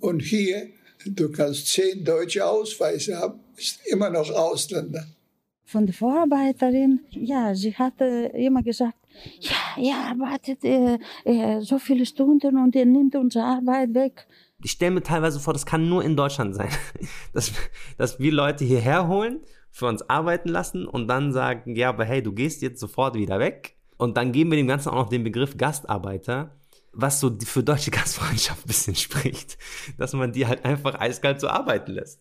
Und hier, du kannst zehn deutsche Ausweise haben, ist immer noch Ausländer. Von der Vorarbeiterin, ja, sie hatte immer gesagt, ja, ihr arbeitet äh, äh, so viele Stunden und ihr nimmt unsere Arbeit weg. Ich stelle mir teilweise vor, das kann nur in Deutschland sein, dass, dass wir Leute hierher holen, für uns arbeiten lassen und dann sagen, ja, aber hey, du gehst jetzt sofort wieder weg. Und dann geben wir dem Ganzen auch noch den Begriff Gastarbeiter, was so für deutsche Gastfreundschaft ein bisschen spricht, dass man die halt einfach eiskalt so arbeiten lässt.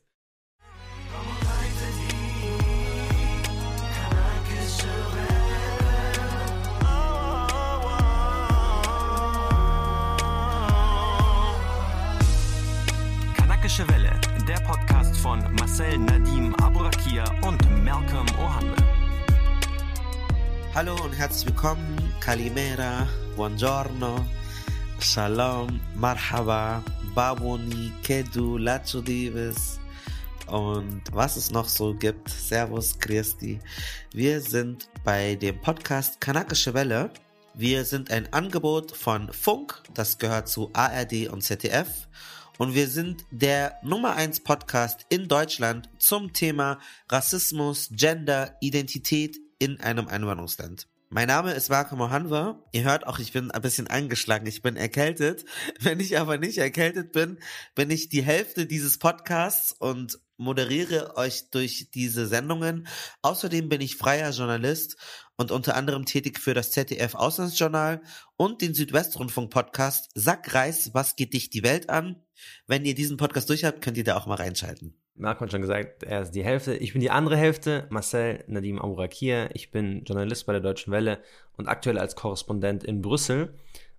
Kanakische Welle, der Podcast von Marcel Nadim Aburakia und Malcolm Ohanwe. Hallo und herzlich willkommen, Kalimera, Buongiorno, Shalom, Marhaba, Baboni, Kedu, Lacho Divis und was es noch so gibt. Servus, Christi. Wir sind bei dem Podcast Kanakische Welle. Wir sind ein Angebot von Funk, das gehört zu ARD und ZDF. Und wir sind der Nummer 1 Podcast in Deutschland zum Thema Rassismus, Gender, Identität in einem Einwanderungsland. Mein Name ist Marco Mohanwa. Ihr hört auch, ich bin ein bisschen eingeschlagen. Ich bin erkältet. Wenn ich aber nicht erkältet bin, bin ich die Hälfte dieses Podcasts und moderiere euch durch diese Sendungen. Außerdem bin ich freier Journalist und unter anderem tätig für das ZDF Auslandsjournal und den Südwestrundfunk Podcast Sack Reis, was geht dich die Welt an? Wenn ihr diesen Podcast durch habt, könnt ihr da auch mal reinschalten. Marco hat schon gesagt, er ist die Hälfte. Ich bin die andere Hälfte. Marcel Nadim Amurakir. Ich bin Journalist bei der Deutschen Welle und aktuell als Korrespondent in Brüssel.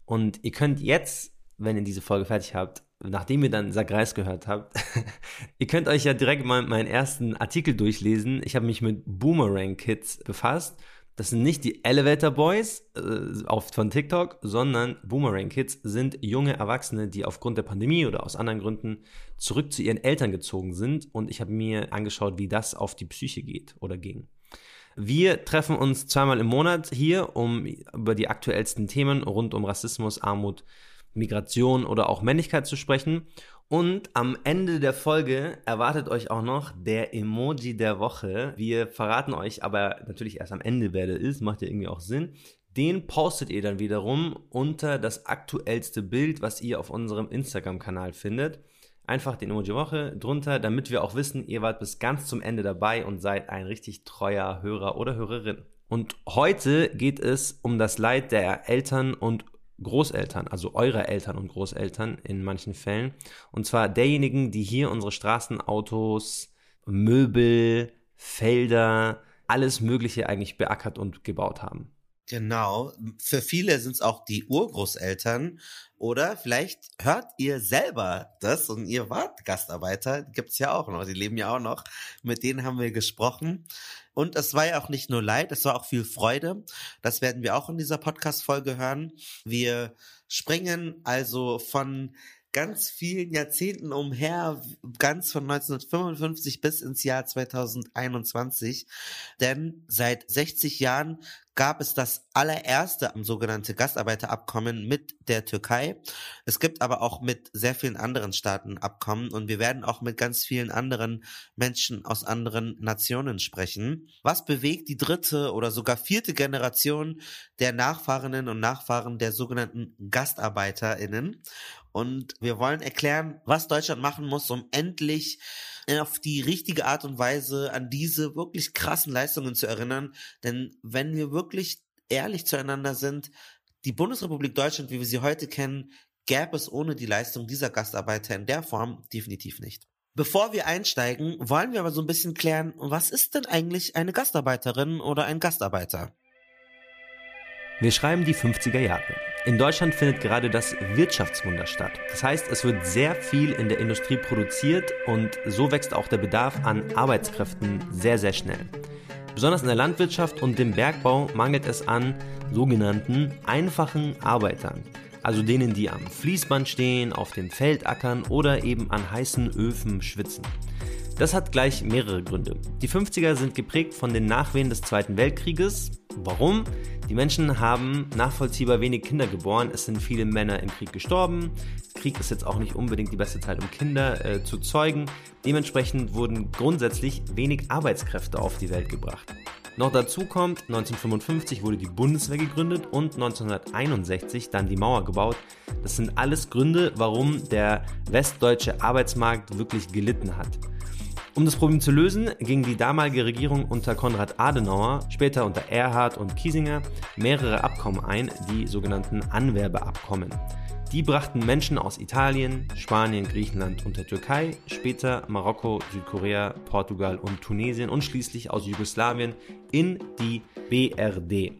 Und ihr könnt jetzt, wenn ihr diese Folge fertig habt, nachdem ihr dann Sagreis gehört habt, ihr könnt euch ja direkt mal meinen ersten Artikel durchlesen. Ich habe mich mit Boomerang Kids befasst das sind nicht die Elevator Boys äh, auf, von TikTok, sondern Boomerang Kids sind junge Erwachsene, die aufgrund der Pandemie oder aus anderen Gründen zurück zu ihren Eltern gezogen sind. Und ich habe mir angeschaut, wie das auf die Psyche geht oder ging. Wir treffen uns zweimal im Monat hier, um über die aktuellsten Themen rund um Rassismus, Armut, Migration oder auch Männlichkeit zu sprechen. Und am Ende der Folge erwartet euch auch noch der Emoji der Woche. Wir verraten euch aber natürlich erst am Ende, wer der ist, macht ja irgendwie auch Sinn. Den postet ihr dann wiederum unter das aktuellste Bild, was ihr auf unserem Instagram-Kanal findet. Einfach den Emoji Woche drunter, damit wir auch wissen, ihr wart bis ganz zum Ende dabei und seid ein richtig treuer Hörer oder Hörerin. Und heute geht es um das Leid der Eltern und Großeltern, also eure Eltern und Großeltern in manchen Fällen. Und zwar derjenigen, die hier unsere Straßen, Autos, Möbel, Felder, alles Mögliche eigentlich beackert und gebaut haben. Genau. Für viele sind es auch die Urgroßeltern. Oder vielleicht hört ihr selber das und ihr wart Gastarbeiter. Gibt's ja auch noch. Die leben ja auch noch. Mit denen haben wir gesprochen. Und es war ja auch nicht nur Leid, es war auch viel Freude. Das werden wir auch in dieser Podcast-Folge hören. Wir springen also von ganz vielen Jahrzehnten umher, ganz von 1955 bis ins Jahr 2021. Denn seit 60 Jahren gab es das allererste sogenannte Gastarbeiterabkommen mit der Türkei. Es gibt aber auch mit sehr vielen anderen Staaten Abkommen und wir werden auch mit ganz vielen anderen Menschen aus anderen Nationen sprechen. Was bewegt die dritte oder sogar vierte Generation der Nachfahrenen und Nachfahren der sogenannten GastarbeiterInnen? Und wir wollen erklären, was Deutschland machen muss, um endlich auf die richtige Art und Weise an diese wirklich krassen Leistungen zu erinnern. Denn wenn wir wirklich ehrlich zueinander sind, die Bundesrepublik Deutschland, wie wir sie heute kennen, gäbe es ohne die Leistung dieser Gastarbeiter in der Form definitiv nicht. Bevor wir einsteigen, wollen wir aber so ein bisschen klären, was ist denn eigentlich eine Gastarbeiterin oder ein Gastarbeiter? Wir schreiben die 50er Jahre. In Deutschland findet gerade das Wirtschaftswunder statt. Das heißt, es wird sehr viel in der Industrie produziert und so wächst auch der Bedarf an Arbeitskräften sehr, sehr schnell. Besonders in der Landwirtschaft und dem Bergbau mangelt es an sogenannten einfachen Arbeitern. Also denen, die am Fließband stehen, auf den Feldackern oder eben an heißen Öfen schwitzen. Das hat gleich mehrere Gründe. Die 50er sind geprägt von den Nachwehen des Zweiten Weltkrieges, Warum? Die Menschen haben nachvollziehbar wenig Kinder geboren. Es sind viele Männer im Krieg gestorben. Krieg ist jetzt auch nicht unbedingt die beste Zeit, um Kinder äh, zu zeugen. Dementsprechend wurden grundsätzlich wenig Arbeitskräfte auf die Welt gebracht. Noch dazu kommt, 1955 wurde die Bundeswehr gegründet und 1961 dann die Mauer gebaut. Das sind alles Gründe, warum der westdeutsche Arbeitsmarkt wirklich gelitten hat. Um das Problem zu lösen, ging die damalige Regierung unter Konrad Adenauer, später unter Erhard und Kiesinger, mehrere Abkommen ein, die sogenannten Anwerbeabkommen. Die brachten Menschen aus Italien, Spanien, Griechenland und der Türkei, später Marokko, Südkorea, Portugal und Tunesien und schließlich aus Jugoslawien in die BRD.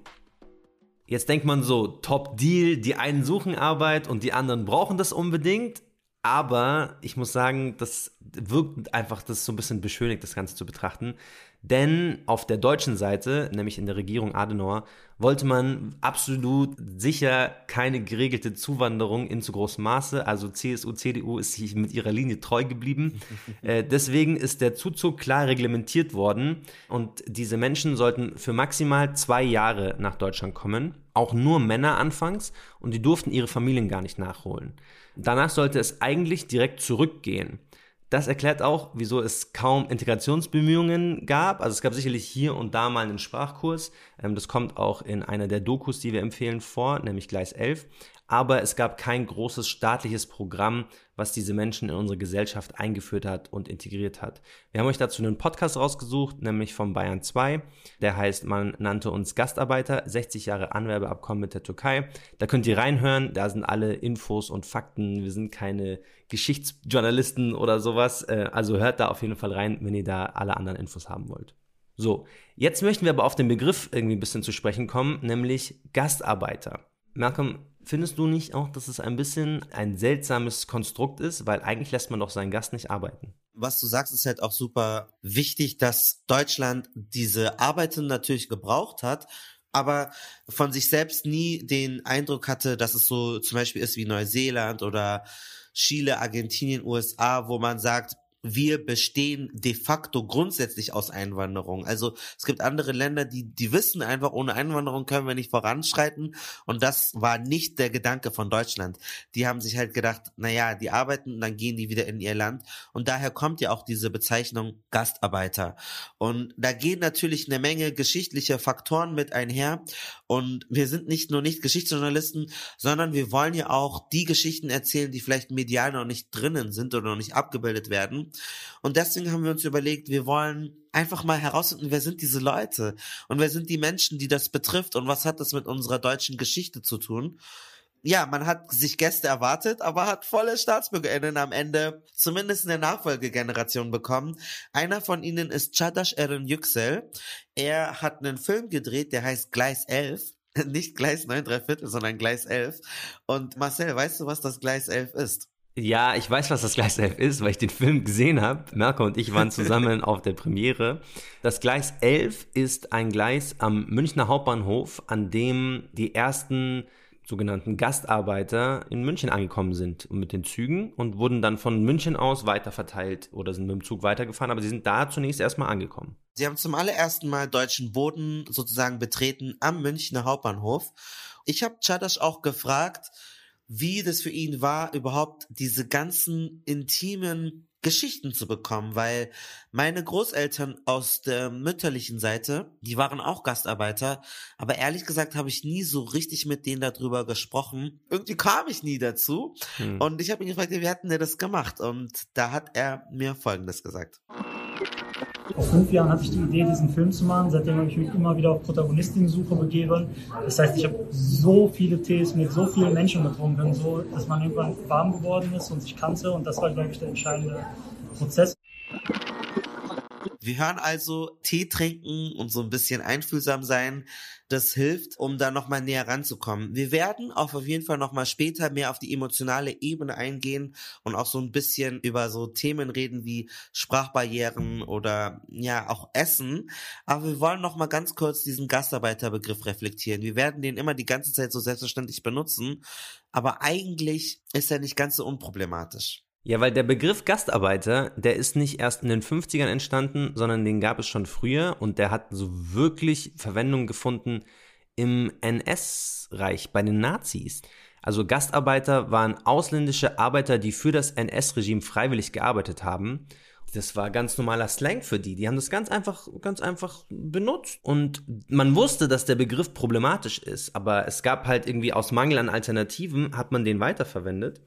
Jetzt denkt man so, Top Deal, die einen suchen Arbeit und die anderen brauchen das unbedingt. Aber ich muss sagen, das wirkt einfach, das so ein bisschen beschönigt, das Ganze zu betrachten. Denn auf der deutschen Seite, nämlich in der Regierung Adenauer, wollte man absolut sicher keine geregelte Zuwanderung in zu großem Maße. Also CSU, CDU ist sich mit ihrer Linie treu geblieben. äh, deswegen ist der Zuzug klar reglementiert worden und diese Menschen sollten für maximal zwei Jahre nach Deutschland kommen. Auch nur Männer anfangs und die durften ihre Familien gar nicht nachholen. Danach sollte es eigentlich direkt zurückgehen. Das erklärt auch, wieso es kaum Integrationsbemühungen gab. Also es gab sicherlich hier und da mal einen Sprachkurs. Ähm, das kommt auch in einer der Dokus, die wir empfehlen, vor, nämlich Gleis 11 aber es gab kein großes staatliches Programm, was diese Menschen in unsere Gesellschaft eingeführt hat und integriert hat. Wir haben euch dazu einen Podcast rausgesucht, nämlich von Bayern 2. Der heißt, man nannte uns Gastarbeiter, 60 Jahre Anwerbeabkommen mit der Türkei. Da könnt ihr reinhören, da sind alle Infos und Fakten. Wir sind keine Geschichtsjournalisten oder sowas. Äh, also hört da auf jeden Fall rein, wenn ihr da alle anderen Infos haben wollt. So, jetzt möchten wir aber auf den Begriff irgendwie ein bisschen zu sprechen kommen, nämlich Gastarbeiter. Malcolm, Findest du nicht auch, dass es ein bisschen ein seltsames Konstrukt ist, weil eigentlich lässt man doch seinen Gast nicht arbeiten? Was du sagst, ist halt auch super wichtig, dass Deutschland diese Arbeiter natürlich gebraucht hat, aber von sich selbst nie den Eindruck hatte, dass es so zum Beispiel ist wie Neuseeland oder Chile, Argentinien, USA, wo man sagt, wir bestehen de facto grundsätzlich aus Einwanderung. Also es gibt andere Länder, die, die wissen einfach, ohne Einwanderung können wir nicht voranschreiten. Und das war nicht der Gedanke von Deutschland. Die haben sich halt gedacht, na ja, die arbeiten, dann gehen die wieder in ihr Land. Und daher kommt ja auch diese Bezeichnung Gastarbeiter. Und da gehen natürlich eine Menge geschichtliche Faktoren mit einher. Und wir sind nicht nur nicht Geschichtsjournalisten, sondern wir wollen ja auch die Geschichten erzählen, die vielleicht medial noch nicht drinnen sind oder noch nicht abgebildet werden. Und deswegen haben wir uns überlegt, wir wollen einfach mal herausfinden, wer sind diese Leute und wer sind die Menschen, die das betrifft und was hat das mit unserer deutschen Geschichte zu tun. Ja, man hat sich Gäste erwartet, aber hat volle StaatsbürgerInnen am Ende, zumindest in der Nachfolgegeneration bekommen. Einer von ihnen ist Çağdaş Eren Yüksel. Er hat einen Film gedreht, der heißt Gleis 11 nicht Gleis 9 3 Viertel, sondern Gleis 11. Und Marcel, weißt du, was das Gleis 11 ist? Ja, ich weiß, was das Gleis 11 ist, weil ich den Film gesehen habe. Merko und ich waren zusammen auf der Premiere. Das Gleis 11 ist ein Gleis am Münchner Hauptbahnhof, an dem die ersten sogenannten Gastarbeiter in München angekommen sind mit den Zügen und wurden dann von München aus weiter verteilt oder sind mit dem Zug weitergefahren, aber sie sind da zunächst erstmal angekommen. Sie haben zum allerersten Mal deutschen Boden sozusagen betreten am Münchner Hauptbahnhof. Ich habe Chadash auch gefragt, wie das für ihn war, überhaupt diese ganzen intimen Geschichten zu bekommen, weil meine Großeltern aus der mütterlichen Seite, die waren auch Gastarbeiter, aber ehrlich gesagt habe ich nie so richtig mit denen darüber gesprochen. Irgendwie kam ich nie dazu hm. und ich habe ihn gefragt, wie hatten der das gemacht? Und da hat er mir Folgendes gesagt. Vor fünf Jahren hatte ich die Idee, diesen Film zu machen. Seitdem habe ich mich immer wieder auf Protagonistinnensuche begeben. Das heißt, ich habe so viele Tees mit so vielen Menschen getrunken, so, dass man irgendwann warm geworden ist und sich kannte. Und das war, glaube ich, der entscheidende Prozess. Wir hören also Tee trinken und so ein bisschen einfühlsam sein. Das hilft, um da nochmal näher ranzukommen. Wir werden auch auf jeden Fall nochmal später mehr auf die emotionale Ebene eingehen und auch so ein bisschen über so Themen reden wie Sprachbarrieren oder ja auch Essen. Aber wir wollen nochmal ganz kurz diesen Gastarbeiterbegriff reflektieren. Wir werden den immer die ganze Zeit so selbstverständlich benutzen. Aber eigentlich ist er nicht ganz so unproblematisch. Ja, weil der Begriff Gastarbeiter, der ist nicht erst in den 50ern entstanden, sondern den gab es schon früher und der hat so wirklich Verwendung gefunden im NS-Reich bei den Nazis. Also Gastarbeiter waren ausländische Arbeiter, die für das NS-Regime freiwillig gearbeitet haben. Das war ganz normaler Slang für die. Die haben das ganz einfach, ganz einfach benutzt. Und man wusste, dass der Begriff problematisch ist, aber es gab halt irgendwie aus Mangel an Alternativen, hat man den weiterverwendet.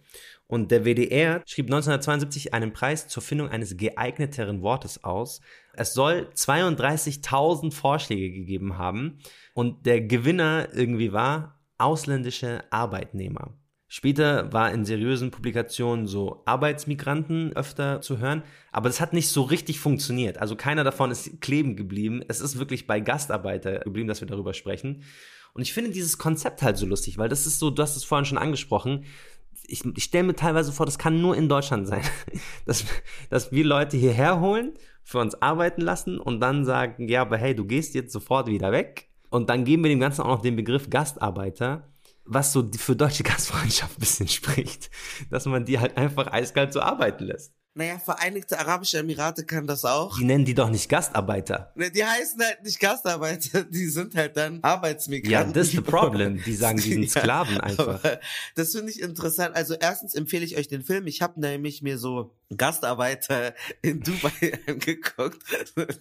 Und der WDR schrieb 1972 einen Preis zur Findung eines geeigneteren Wortes aus. Es soll 32.000 Vorschläge gegeben haben. Und der Gewinner irgendwie war ausländische Arbeitnehmer. Später war in seriösen Publikationen so Arbeitsmigranten öfter zu hören, aber das hat nicht so richtig funktioniert. Also keiner davon ist kleben geblieben. Es ist wirklich bei Gastarbeiter geblieben, dass wir darüber sprechen. Und ich finde dieses Konzept halt so lustig, weil das ist so, du hast es vorhin schon angesprochen. Ich, ich stelle mir teilweise vor, das kann nur in Deutschland sein, dass, dass wir Leute hierher holen, für uns arbeiten lassen und dann sagen, ja, aber hey, du gehst jetzt sofort wieder weg. Und dann geben wir dem Ganzen auch noch den Begriff Gastarbeiter was so für deutsche Gastfreundschaft ein bisschen spricht, dass man die halt einfach eiskalt so arbeiten lässt. Naja, Vereinigte Arabische Emirate kann das auch. Die nennen die doch nicht Gastarbeiter. Ne, Die heißen halt nicht Gastarbeiter, die sind halt dann Arbeitsmigranten. Ja, das ist the problem. Die sagen, die sind Sklaven einfach. Aber das finde ich interessant. Also erstens empfehle ich euch den Film. Ich habe nämlich mir so Gastarbeiter in Dubai angeguckt.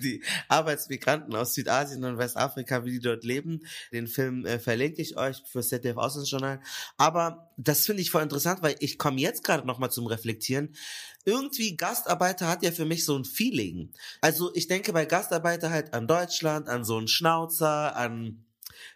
Die Arbeitsmigranten aus Südasien und Westafrika, wie die dort leben. Den Film äh, verlinke ich euch für ZDF Auslandsjournal. Aber das finde ich voll interessant, weil ich komme jetzt gerade nochmal zum Reflektieren irgendwie Gastarbeiter hat ja für mich so ein Feeling. Also ich denke bei Gastarbeiter halt an Deutschland, an so einen Schnauzer, an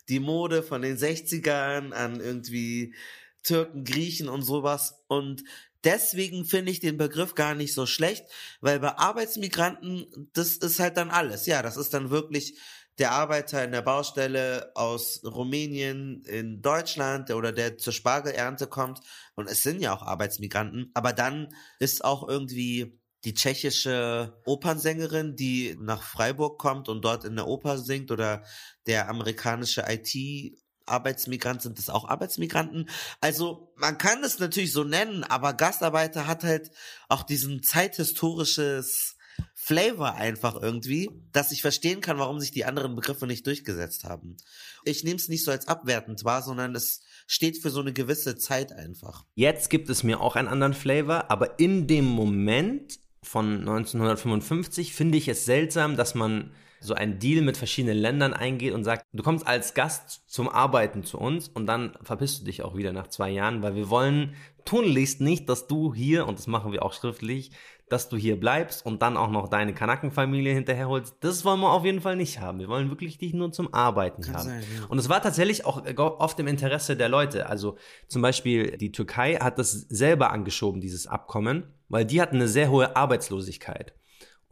die Mode von den 60ern, an irgendwie Türken, Griechen und sowas. Und deswegen finde ich den Begriff gar nicht so schlecht, weil bei Arbeitsmigranten, das ist halt dann alles. Ja, das ist dann wirklich der Arbeiter in der Baustelle aus Rumänien in Deutschland oder der zur Spargelernte kommt. Und es sind ja auch Arbeitsmigranten. Aber dann ist auch irgendwie die tschechische Opernsängerin, die nach Freiburg kommt und dort in der Oper singt oder der amerikanische IT Arbeitsmigrant sind das auch Arbeitsmigranten. Also man kann es natürlich so nennen, aber Gastarbeiter hat halt auch diesen zeithistorisches Flavor einfach irgendwie, dass ich verstehen kann, warum sich die anderen Begriffe nicht durchgesetzt haben. Ich nehme es nicht so als abwertend wahr, sondern es steht für so eine gewisse Zeit einfach. Jetzt gibt es mir auch einen anderen Flavor, aber in dem Moment von 1955 finde ich es seltsam, dass man so einen Deal mit verschiedenen Ländern eingeht und sagt, du kommst als Gast zum Arbeiten zu uns und dann verpisst du dich auch wieder nach zwei Jahren, weil wir wollen tunlichst nicht, dass du hier, und das machen wir auch schriftlich, dass du hier bleibst und dann auch noch deine Kanakenfamilie hinterherholst. Das wollen wir auf jeden Fall nicht haben. Wir wollen wirklich dich nur zum Arbeiten Kann haben. sein, ja. Und es war tatsächlich auch oft im Interesse der Leute. Also zum Beispiel die Türkei hat das selber angeschoben, dieses Abkommen, weil die hatten eine sehr hohe Arbeitslosigkeit.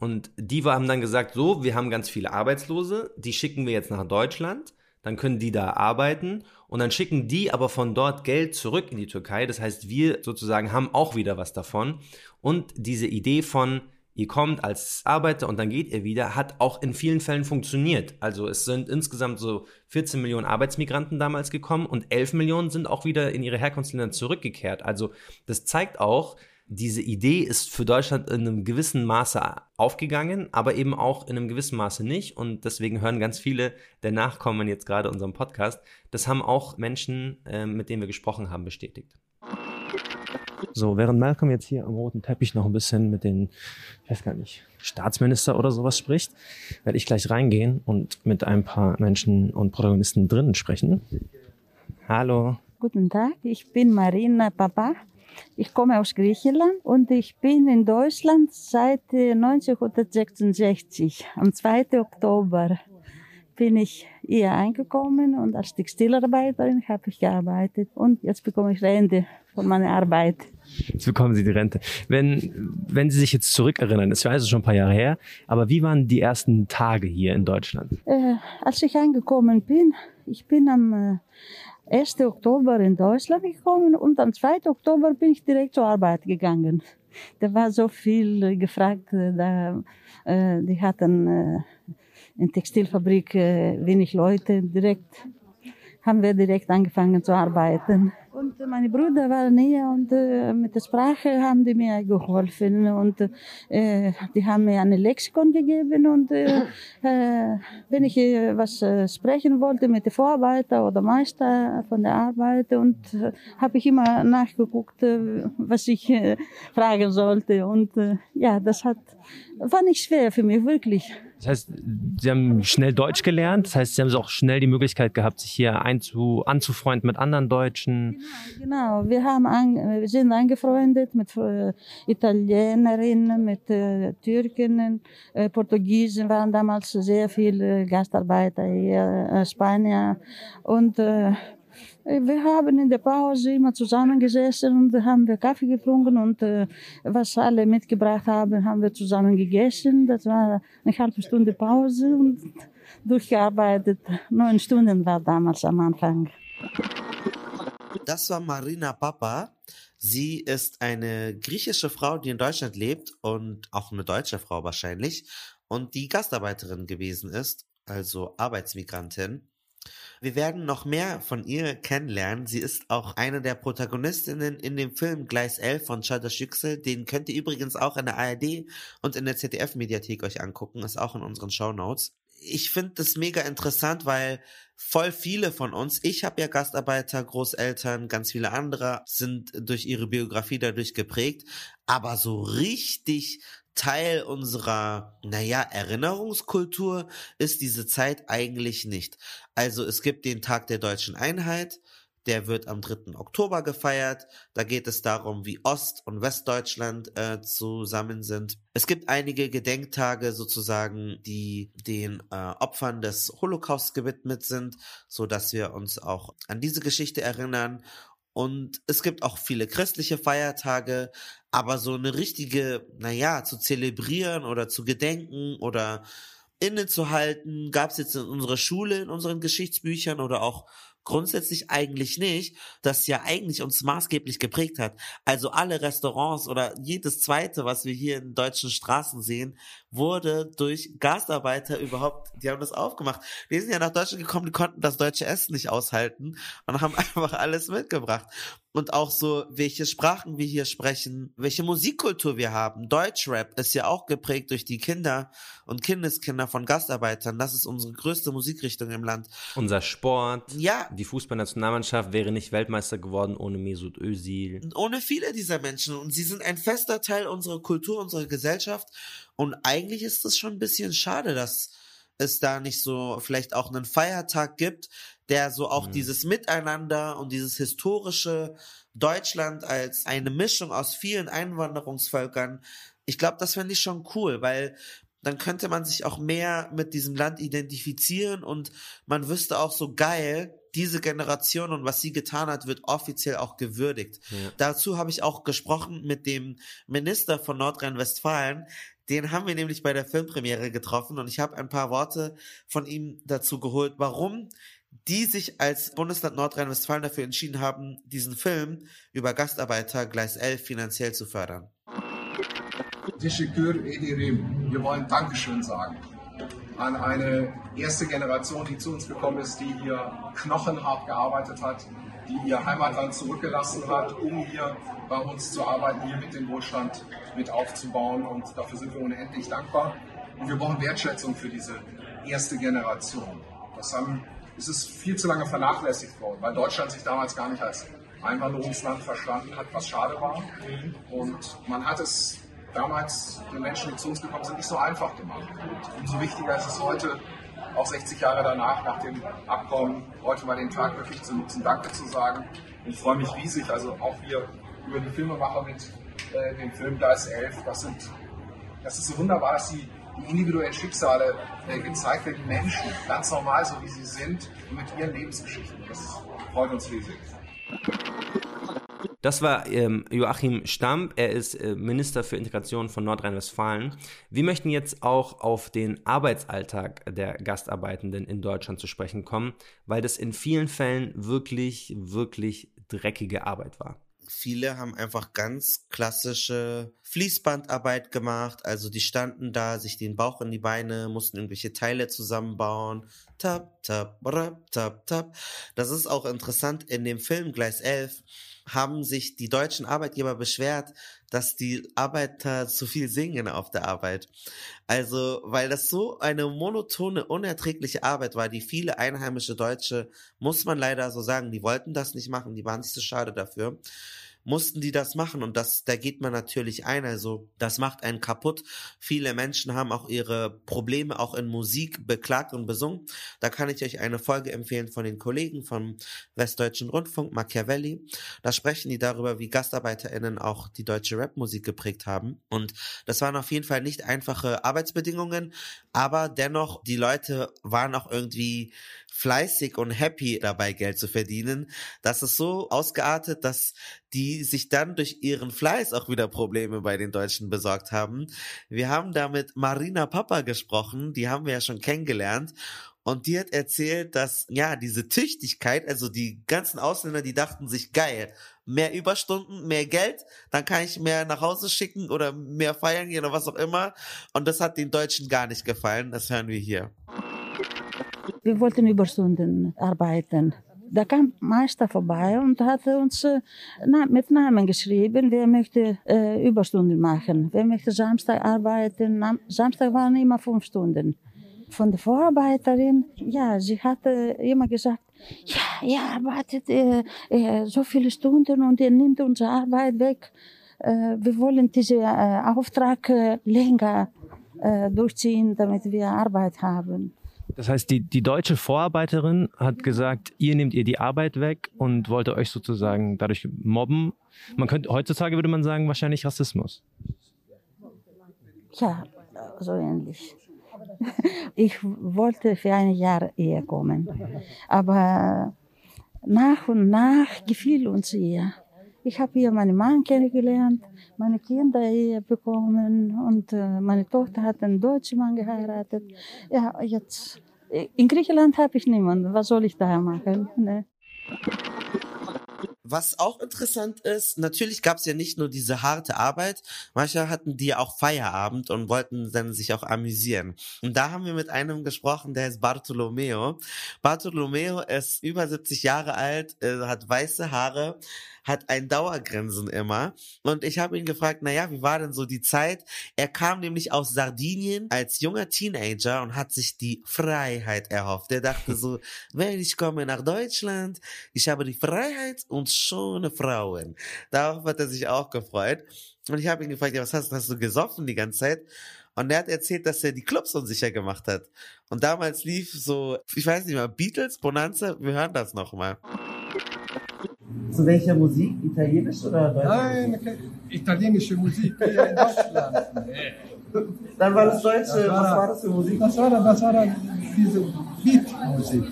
Und die haben dann gesagt, so, wir haben ganz viele Arbeitslose, die schicken wir jetzt nach Deutschland, dann können die da arbeiten und dann schicken die aber von dort Geld zurück in die Türkei. Das heißt, wir sozusagen haben auch wieder was davon. Und diese Idee von, ihr kommt als Arbeiter und dann geht ihr wieder, hat auch in vielen Fällen funktioniert. Also es sind insgesamt so 14 Millionen Arbeitsmigranten damals gekommen und 11 Millionen sind auch wieder in ihre Herkunftsländer zurückgekehrt. Also das zeigt auch, diese Idee ist für Deutschland in einem gewissen Maße aufgegangen, aber eben auch in einem gewissen Maße nicht. Und deswegen hören ganz viele der Nachkommen jetzt gerade unserem Podcast. Das haben auch Menschen, äh, mit denen wir gesprochen haben, bestätigt. So, während Malcolm jetzt hier am roten Teppich noch ein bisschen mit den, ich weiß gar nicht, Staatsminister oder sowas spricht, werde ich gleich reingehen und mit ein paar Menschen und Protagonisten drinnen sprechen. Hallo. Guten Tag, ich bin Marina Papa. Ich komme aus Griechenland und ich bin in Deutschland seit äh, 1966. Am 2. Oktober bin ich hier eingekommen und als Textilarbeiterin habe ich gearbeitet und jetzt bekomme ich Rente von meiner Arbeit. Jetzt bekommen Sie die Rente. Wenn, wenn Sie sich jetzt zurückerinnern, das also schon ein paar Jahre her, aber wie waren die ersten Tage hier in Deutschland? Äh, als ich angekommen bin, ich bin am äh, 1. Oktober in Deutschland gekommen und am 2. Oktober bin ich direkt zur Arbeit gegangen. Da war so viel gefragt, äh, da, äh, die hatten äh, in Textilfabrik äh, wenig Leute. Direkt haben wir direkt angefangen zu arbeiten. Und meine Brüder waren hier und äh, mit der Sprache haben die mir geholfen und äh, die haben mir eine Lexikon gegeben und äh, äh, wenn ich äh, was sprechen wollte mit dem Vorarbeiter oder Meister von der Arbeit und habe ich immer nachgeguckt, was ich fragen sollte und ja, das hat war nicht schwer für mich wirklich. Das heißt, Sie haben schnell Deutsch gelernt. Das heißt, Sie haben auch schnell die Möglichkeit gehabt, sich hier einzu, anzufreunden mit anderen Deutschen. Genau, genau. Wir, haben an, wir sind angefreundet mit äh, Italienerinnen, mit äh, Türken, äh, Portugiesen waren damals sehr viele Gastarbeiter hier, Spanier und wir haben in der Pause immer zusammengesessen und haben wir Kaffee getrunken und äh, was alle mitgebracht haben, haben wir zusammen gegessen. Das war eine halbe Stunde Pause und durchgearbeitet. Neun Stunden war damals am Anfang. Das war Marina Papa. Sie ist eine griechische Frau, die in Deutschland lebt und auch eine deutsche Frau wahrscheinlich und die Gastarbeiterin gewesen ist, also Arbeitsmigrantin. Wir werden noch mehr von ihr kennenlernen. Sie ist auch eine der Protagonistinnen in dem Film Gleis 11 von Çağdaş Yüksel. Den könnt ihr übrigens auch in der ARD und in der ZDF-Mediathek euch angucken. Ist auch in unseren Show Notes. Ich finde das mega interessant, weil voll viele von uns, ich habe ja Gastarbeiter, Großeltern, ganz viele andere sind durch ihre Biografie dadurch geprägt, aber so richtig Teil unserer, naja, Erinnerungskultur ist diese Zeit eigentlich nicht. Also es gibt den Tag der deutschen Einheit, der wird am 3. Oktober gefeiert. Da geht es darum, wie Ost- und Westdeutschland äh, zusammen sind. Es gibt einige Gedenktage sozusagen, die den äh, Opfern des Holocaust gewidmet sind, so dass wir uns auch an diese Geschichte erinnern. Und es gibt auch viele christliche Feiertage, aber so eine richtige, naja, zu zelebrieren oder zu gedenken oder innezuhalten, gab es jetzt in unserer Schule, in unseren Geschichtsbüchern oder auch grundsätzlich eigentlich nicht, das ja eigentlich uns maßgeblich geprägt hat. Also alle Restaurants oder jedes zweite, was wir hier in deutschen Straßen sehen, wurde durch Gastarbeiter überhaupt, die haben das aufgemacht. Die sind ja nach Deutschland gekommen, die konnten das deutsche Essen nicht aushalten und haben einfach alles mitgebracht und auch so, welche Sprachen wir hier sprechen, welche Musikkultur wir haben. Deutschrap ist ja auch geprägt durch die Kinder und Kindeskinder von Gastarbeitern. Das ist unsere größte Musikrichtung im Land. Unser Sport. Ja. Die Fußballnationalmannschaft wäre nicht Weltmeister geworden ohne Mesut Özil. Ohne viele dieser Menschen. Und sie sind ein fester Teil unserer Kultur, unserer Gesellschaft. Und eigentlich ist es schon ein bisschen schade, dass es da nicht so vielleicht auch einen Feiertag gibt, der so auch mhm. dieses Miteinander und dieses historische Deutschland als eine Mischung aus vielen Einwanderungsvölkern, ich glaube, das fände ich schon cool, weil dann könnte man sich auch mehr mit diesem Land identifizieren und man wüsste auch so geil, diese Generation und was sie getan hat, wird offiziell auch gewürdigt. Ja. Dazu habe ich auch gesprochen mit dem Minister von Nordrhein-Westfalen. Den haben wir nämlich bei der Filmpremiere getroffen und ich habe ein paar Worte von ihm dazu geholt, warum die sich als Bundesland Nordrhein-Westfalen dafür entschieden haben, diesen Film über Gastarbeiter Gleis 11 finanziell zu fördern. Wir wollen Dankeschön sagen an eine erste Generation, die zu uns gekommen ist, die hier knochenhart gearbeitet hat, die ihr Heimatland zurückgelassen hat, um hier bei uns zu arbeiten, hier mit dem Wohlstand mit aufzubauen. Und dafür sind wir unendlich dankbar. Und wir brauchen Wertschätzung für diese erste Generation. Das haben ist es viel zu lange vernachlässigt worden, weil Deutschland sich damals gar nicht als Einwanderungsland verstanden hat, was schade war. Und man hat es damals den Menschen, die zu uns gekommen sind, nicht so einfach gemacht. Und umso wichtiger ist es heute, auch 60 Jahre danach, nach dem Abkommen, heute mal den Tag wirklich zu nutzen, Danke zu sagen. Ich freue mich riesig, also auch hier über die Filmemacher mit äh, dem Film Gleis 11. Das, sind, das ist so wunderbar, dass sie die individuellen Schicksale äh, gezeigt werden, die Menschen, ganz normal, so wie sie sind, mit ihren Lebensgeschichten. Das freut uns riesig. Das war ähm, Joachim Stamp. Er ist äh, Minister für Integration von Nordrhein-Westfalen. Wir möchten jetzt auch auf den Arbeitsalltag der Gastarbeitenden in Deutschland zu sprechen kommen, weil das in vielen Fällen wirklich, wirklich dreckige Arbeit war. viele haben einfach ganz klassische Fließbandarbeit gemacht. Also die standen da, sich den Bauch in die Beine, mussten irgendwelche Teile zusammenbauen. Tap, tap, rap, tap, tap. Das ist auch interessant. In dem Film Gleis 11 haben sich die deutschen Arbeitgeber beschwert, dass die Arbeiter zu viel singen auf der Arbeit. Also, weil das so eine monotone, unerträgliche Arbeit war, die viele einheimische Deutsche, muss man leider so sagen, die wollten das nicht machen, die waren nicht so schade dafür mussten die das machen und das, da geht man natürlich ein. Also das macht einen kaputt. Viele Menschen haben auch ihre Probleme auch in Musik beklagt und besungen. Da kann ich euch eine Folge empfehlen von den Kollegen vom Westdeutschen Rundfunk, Machiavelli. Da sprechen die darüber, wie GastarbeiterInnen auch die deutsche Rapmusik geprägt haben. Und das waren auf jeden Fall nicht einfache Arbeitsbedingungen, aber dennoch, die Leute waren auch irgendwie fleißig und happy dabei Geld zu verdienen. Das ist so ausgeartet, dass die sich dann durch ihren Fleiß auch wieder Probleme bei den Deutschen besorgt haben. Wir haben da mit Marina Papa gesprochen, die haben wir ja schon kennengelernt. Und die hat erzählt, dass, ja, diese Tüchtigkeit, also die ganzen Ausländer, die dachten sich, geil, mehr Überstunden, mehr Geld, dann kann ich mehr nach Hause schicken oder mehr feiern gehen oder was auch immer. Und das hat den Deutschen gar nicht gefallen. Das hören wir hier. Wir wollten Überstunden arbeiten. Da kam Meister vorbei und hat uns äh, mit Namen geschrieben, wer möchte äh, Überstunden machen, wer möchte Samstag arbeiten. Samstag waren immer fünf Stunden. Von der Vorarbeiterin, ja, sie hatte immer gesagt, ja, ihr arbeitet äh, so viele Stunden und ihr nimmt unsere Arbeit weg. Wir wollen diesen Auftrag länger durchziehen, damit wir Arbeit haben. Das heißt, die, die deutsche Vorarbeiterin hat gesagt, ihr nehmt ihr die Arbeit weg und wollte euch sozusagen dadurch mobben. Man könnte, heutzutage würde man sagen, wahrscheinlich Rassismus. Ja, so ähnlich. Ich wollte für ein Jahr eher kommen, aber nach und nach gefiel uns ihr. Ich habe hier meinen Mann kennengelernt, meine Kinder hier bekommen und äh, meine Tochter hat einen deutschen Mann geheiratet. Ja, jetzt in Griechenland habe ich niemanden. Was soll ich da machen? Ne? Was auch interessant ist, natürlich gab es ja nicht nur diese harte Arbeit, manche hatten die auch Feierabend und wollten dann sich auch amüsieren. Und da haben wir mit einem gesprochen, der ist Bartolomeo. Bartolomeo ist über 70 Jahre alt, hat weiße Haare, hat ein Dauergrinsen immer. Und ich habe ihn gefragt, naja, wie war denn so die Zeit? Er kam nämlich aus Sardinien als junger Teenager und hat sich die Freiheit erhofft. Er dachte so, wenn ich komme nach Deutschland, ich habe die Freiheit und schöne Frauen. Darauf hat er sich auch gefreut. Und ich habe ihn gefragt, ja, was hast, hast du gesoffen die ganze Zeit? Und er hat erzählt, dass er die Clubs unsicher gemacht hat. Und damals lief so, ich weiß nicht mehr, Beatles, Bonanza, wir hören das nochmal. Zu welcher Musik? Italienisch oder Deutsch? Nein, italienische Musik hier in Deutschland. Dann war das Deutsche. Das war, was war das für Musik? Was war das? Was war das? Diese Beatmusik.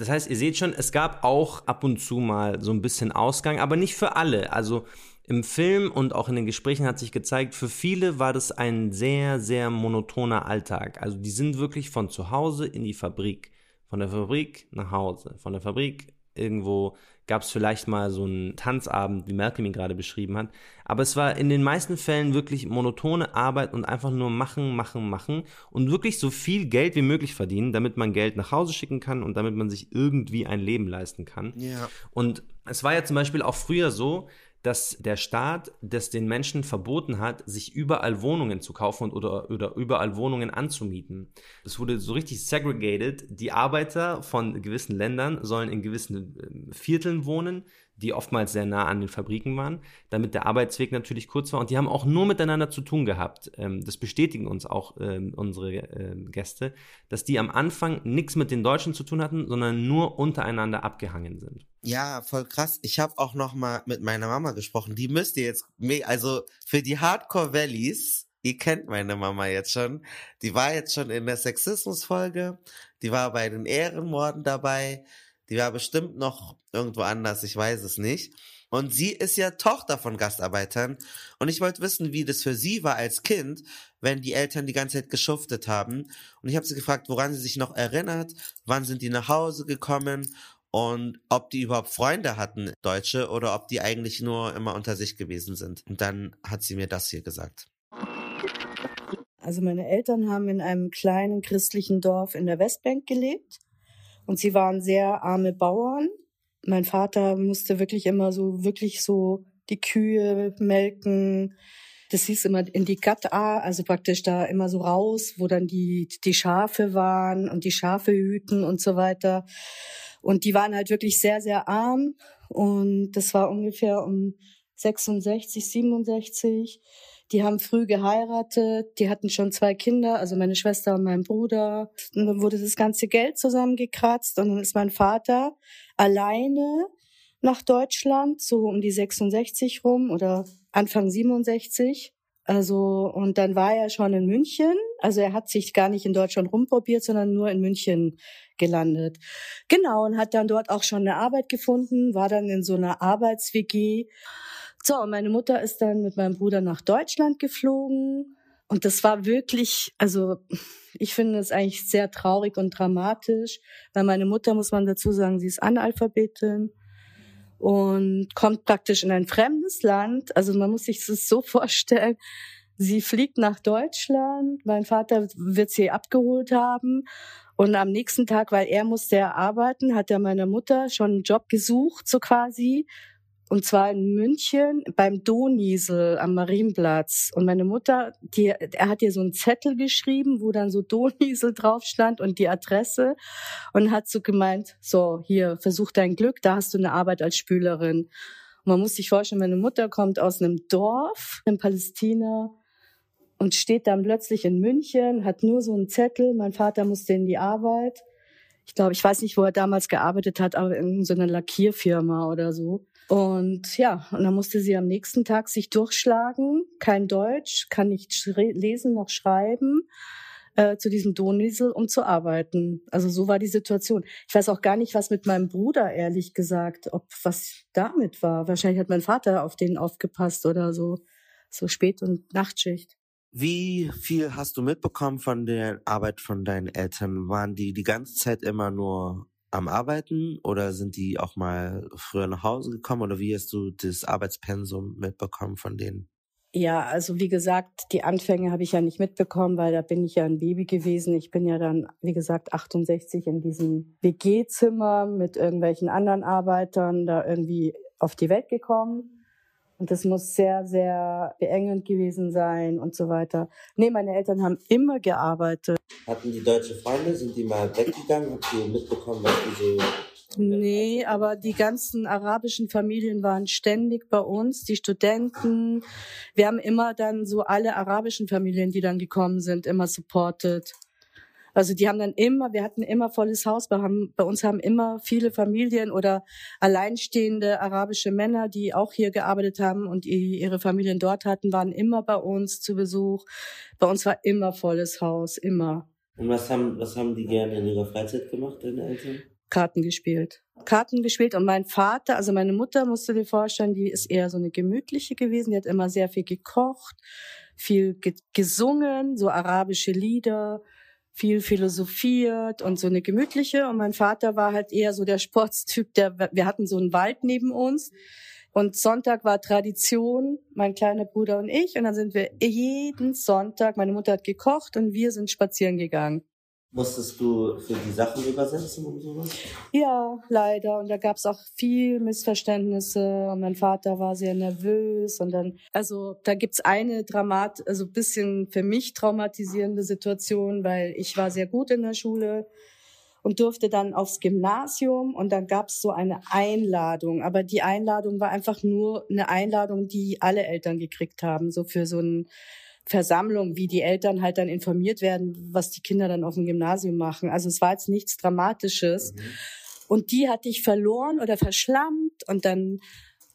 Das heißt, ihr seht schon, es gab auch ab und zu mal so ein bisschen Ausgang, aber nicht für alle. Also im Film und auch in den Gesprächen hat sich gezeigt, für viele war das ein sehr, sehr monotoner Alltag. Also die sind wirklich von zu Hause in die Fabrik, von der Fabrik nach Hause, von der Fabrik Irgendwo gab es vielleicht mal so einen Tanzabend, wie Malcolm ihn gerade beschrieben hat. Aber es war in den meisten Fällen wirklich monotone Arbeit und einfach nur machen, machen, machen und wirklich so viel Geld wie möglich verdienen, damit man Geld nach Hause schicken kann und damit man sich irgendwie ein Leben leisten kann. Ja. Und es war ja zum Beispiel auch früher so, dass der Staat das den Menschen verboten hat, sich überall Wohnungen zu kaufen und, oder, oder überall Wohnungen anzumieten. Es wurde so richtig segregated. Die Arbeiter von gewissen Ländern sollen in gewissen ähm, Vierteln wohnen, die oftmals sehr nah an den Fabriken waren, damit der Arbeitsweg natürlich kurz war. Und die haben auch nur miteinander zu tun gehabt. Ähm, das bestätigen uns auch ähm, unsere Gäste, dass die am Anfang nichts mit den Deutschen zu tun hatten, sondern nur untereinander abgehangen sind. Ja, voll krass. Ich habe auch noch mal mit meiner Mama gesprochen. Die müsst ihr jetzt, also für die Hardcore Valleys, ihr kennt meine Mama jetzt schon. Die war jetzt schon in der Sexismus-Folge. Die war bei den Ehrenmorden dabei. Die war bestimmt noch irgendwo anders, ich weiß es nicht. Und sie ist ja Tochter von Gastarbeitern. Und ich wollte wissen, wie das für sie war als Kind, wenn die Eltern die ganze Zeit geschuftet haben. Und ich habe sie gefragt, woran sie sich noch erinnert, wann sind die nach Hause gekommen und ob die überhaupt Freunde hatten, Deutsche, oder ob die eigentlich nur immer unter sich gewesen sind. Und dann hat sie mir das hier gesagt. Also meine Eltern haben in einem kleinen christlichen Dorf in der Westbank gelebt und sie waren sehr arme Bauern. Mein Vater musste wirklich immer so, wirklich so die Kühe melken. Das hieß immer in die Gatta, also praktisch da immer so raus, wo dann die, die Schafe waren und die Schafe hüten und so weiter. Und die waren halt wirklich sehr, sehr arm. Und das war ungefähr um 66, 67. Die haben früh geheiratet, die hatten schon zwei Kinder, also meine Schwester und mein Bruder. Und dann wurde das ganze Geld zusammengekratzt und dann ist mein Vater alleine nach Deutschland, so um die 66 rum oder Anfang 67. Also, und dann war er schon in München. Also er hat sich gar nicht in Deutschland rumprobiert, sondern nur in München gelandet. Genau, und hat dann dort auch schon eine Arbeit gefunden, war dann in so einer Arbeits-WG. So, und meine Mutter ist dann mit meinem Bruder nach Deutschland geflogen. Und das war wirklich, also ich finde es eigentlich sehr traurig und dramatisch, weil meine Mutter, muss man dazu sagen, sie ist Analphabetin und kommt praktisch in ein fremdes Land. Also man muss sich das so vorstellen. Sie fliegt nach Deutschland, mein Vater wird sie abgeholt haben und am nächsten Tag, weil er musste arbeiten, hat er meiner Mutter schon einen Job gesucht, so quasi, und zwar in München beim Doniesel am Marienplatz. Und meine Mutter, die, er hat ihr so einen Zettel geschrieben, wo dann so Doniesel drauf stand und die Adresse. Und hat so gemeint, so, hier, versuch dein Glück, da hast du eine Arbeit als Spülerin. Und man muss sich vorstellen, meine Mutter kommt aus einem Dorf in Palästina und steht dann plötzlich in München, hat nur so einen Zettel. Mein Vater musste in die Arbeit. Ich glaube, ich weiß nicht, wo er damals gearbeitet hat, aber in so einer Lackierfirma oder so. Und ja, und dann musste sie am nächsten Tag sich durchschlagen. Kein Deutsch, kann nicht lesen noch schreiben äh, zu diesem Doniesel, um zu arbeiten. Also so war die Situation. Ich weiß auch gar nicht, was mit meinem Bruder, ehrlich gesagt, ob was damit war. Wahrscheinlich hat mein Vater auf den aufgepasst oder so. So Spät- und Nachtschicht. Wie viel hast du mitbekommen von der Arbeit von deinen Eltern? Waren die die ganze Zeit immer nur am Arbeiten oder sind die auch mal früher nach Hause gekommen oder wie hast du das Arbeitspensum mitbekommen von denen? Ja, also wie gesagt, die Anfänge habe ich ja nicht mitbekommen, weil da bin ich ja ein Baby gewesen. Ich bin ja dann, wie gesagt, 68 in diesem WG-Zimmer mit irgendwelchen anderen Arbeitern da irgendwie auf die Welt gekommen. Und das muss sehr, sehr beengend gewesen sein und so weiter. Nee, meine Eltern haben immer gearbeitet. Hatten die deutsche Freunde, sind die mal weggegangen? Habt ihr mitbekommen, was die so Nee, aber die ganzen arabischen Familien waren ständig bei uns, die Studenten. Wir haben immer dann so alle arabischen Familien, die dann gekommen sind, immer supported. Also die haben dann immer, wir hatten immer volles Haus. Wir haben, bei uns haben immer viele Familien oder alleinstehende arabische Männer, die auch hier gearbeitet haben und ihre Familien dort hatten, waren immer bei uns zu Besuch. Bei uns war immer volles Haus, immer. Und was haben, was haben die gerne in ihrer Freizeit gemacht, deine Eltern? Karten gespielt. Karten gespielt und mein Vater, also meine Mutter, musst du dir vorstellen, die ist eher so eine gemütliche gewesen, die hat immer sehr viel gekocht, viel ge gesungen, so arabische Lieder, viel philosophiert und so eine gemütliche. Und mein Vater war halt eher so der Sportstyp, der, wir hatten so einen Wald neben uns. Und Sonntag war Tradition, mein kleiner Bruder und ich. Und dann sind wir jeden Sonntag, meine Mutter hat gekocht und wir sind spazieren gegangen. Musstest du für die Sachen übersetzen und sowas? Ja, leider. Und da gab es auch viel Missverständnisse. Und mein Vater war sehr nervös. Und dann, also da gibt's eine Dramat, also bisschen für mich traumatisierende Situation, weil ich war sehr gut in der Schule und durfte dann aufs Gymnasium und dann gab's so eine Einladung. Aber die Einladung war einfach nur eine Einladung, die alle Eltern gekriegt haben, so für so ein Versammlung, wie die Eltern halt dann informiert werden, was die Kinder dann auf dem Gymnasium machen. Also es war jetzt nichts Dramatisches. Mhm. Und die hatte ich verloren oder verschlammt. Und dann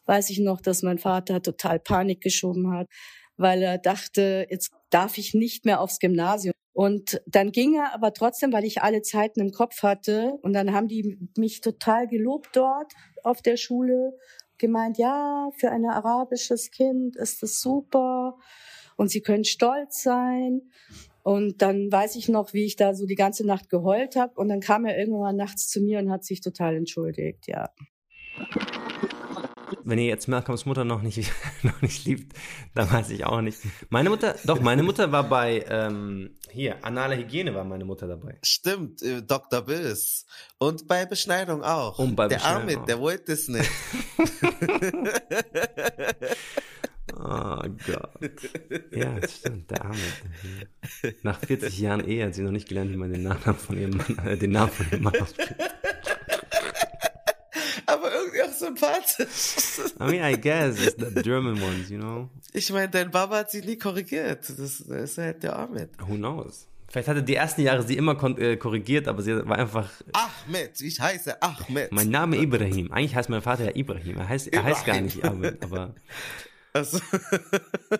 weiß ich noch, dass mein Vater total Panik geschoben hat, weil er dachte, jetzt darf ich nicht mehr aufs Gymnasium. Und dann ging er aber trotzdem, weil ich alle Zeiten im Kopf hatte. Und dann haben die mich total gelobt dort auf der Schule, gemeint, ja, für ein arabisches Kind ist das super und sie können stolz sein. Und dann weiß ich noch, wie ich da so die ganze Nacht geheult habe. Und dann kam er irgendwann nachts zu mir und hat sich total entschuldigt, ja. Wenn ihr jetzt Malcolms Mutter noch nicht, noch nicht liebt, dann weiß ich auch nicht. Meine Mutter, doch, meine Mutter war bei, ähm, hier, anale Hygiene war meine Mutter dabei. Stimmt, äh, Dr. Biss. Und bei Beschneidung auch. Und bei der Beschneidung Armin, auch. der wollte es nicht. Oh Gott. Ja, das stimmt, der Arme. Nach 40 Jahren Ehe hat sie noch nicht gelernt, wie man den Nachnamen von ihrem Mann, äh, den Namen von ihrem Mann ausspricht. Aber irgendwie auch sympathisch. I mean, I guess it's the German ones, you know? Ich meine, dein Baba hat sich nie korrigiert. Das, das ist halt der Ahmed. Who knows? Vielleicht hatte die ersten Jahre sie immer äh, korrigiert, aber sie war einfach, Ahmed, ich heiße Ahmed. mein Name Ibrahim. Eigentlich heißt mein Vater ja Ibrahim. Er heißt, er heißt gar nicht Ahmed, aber Also,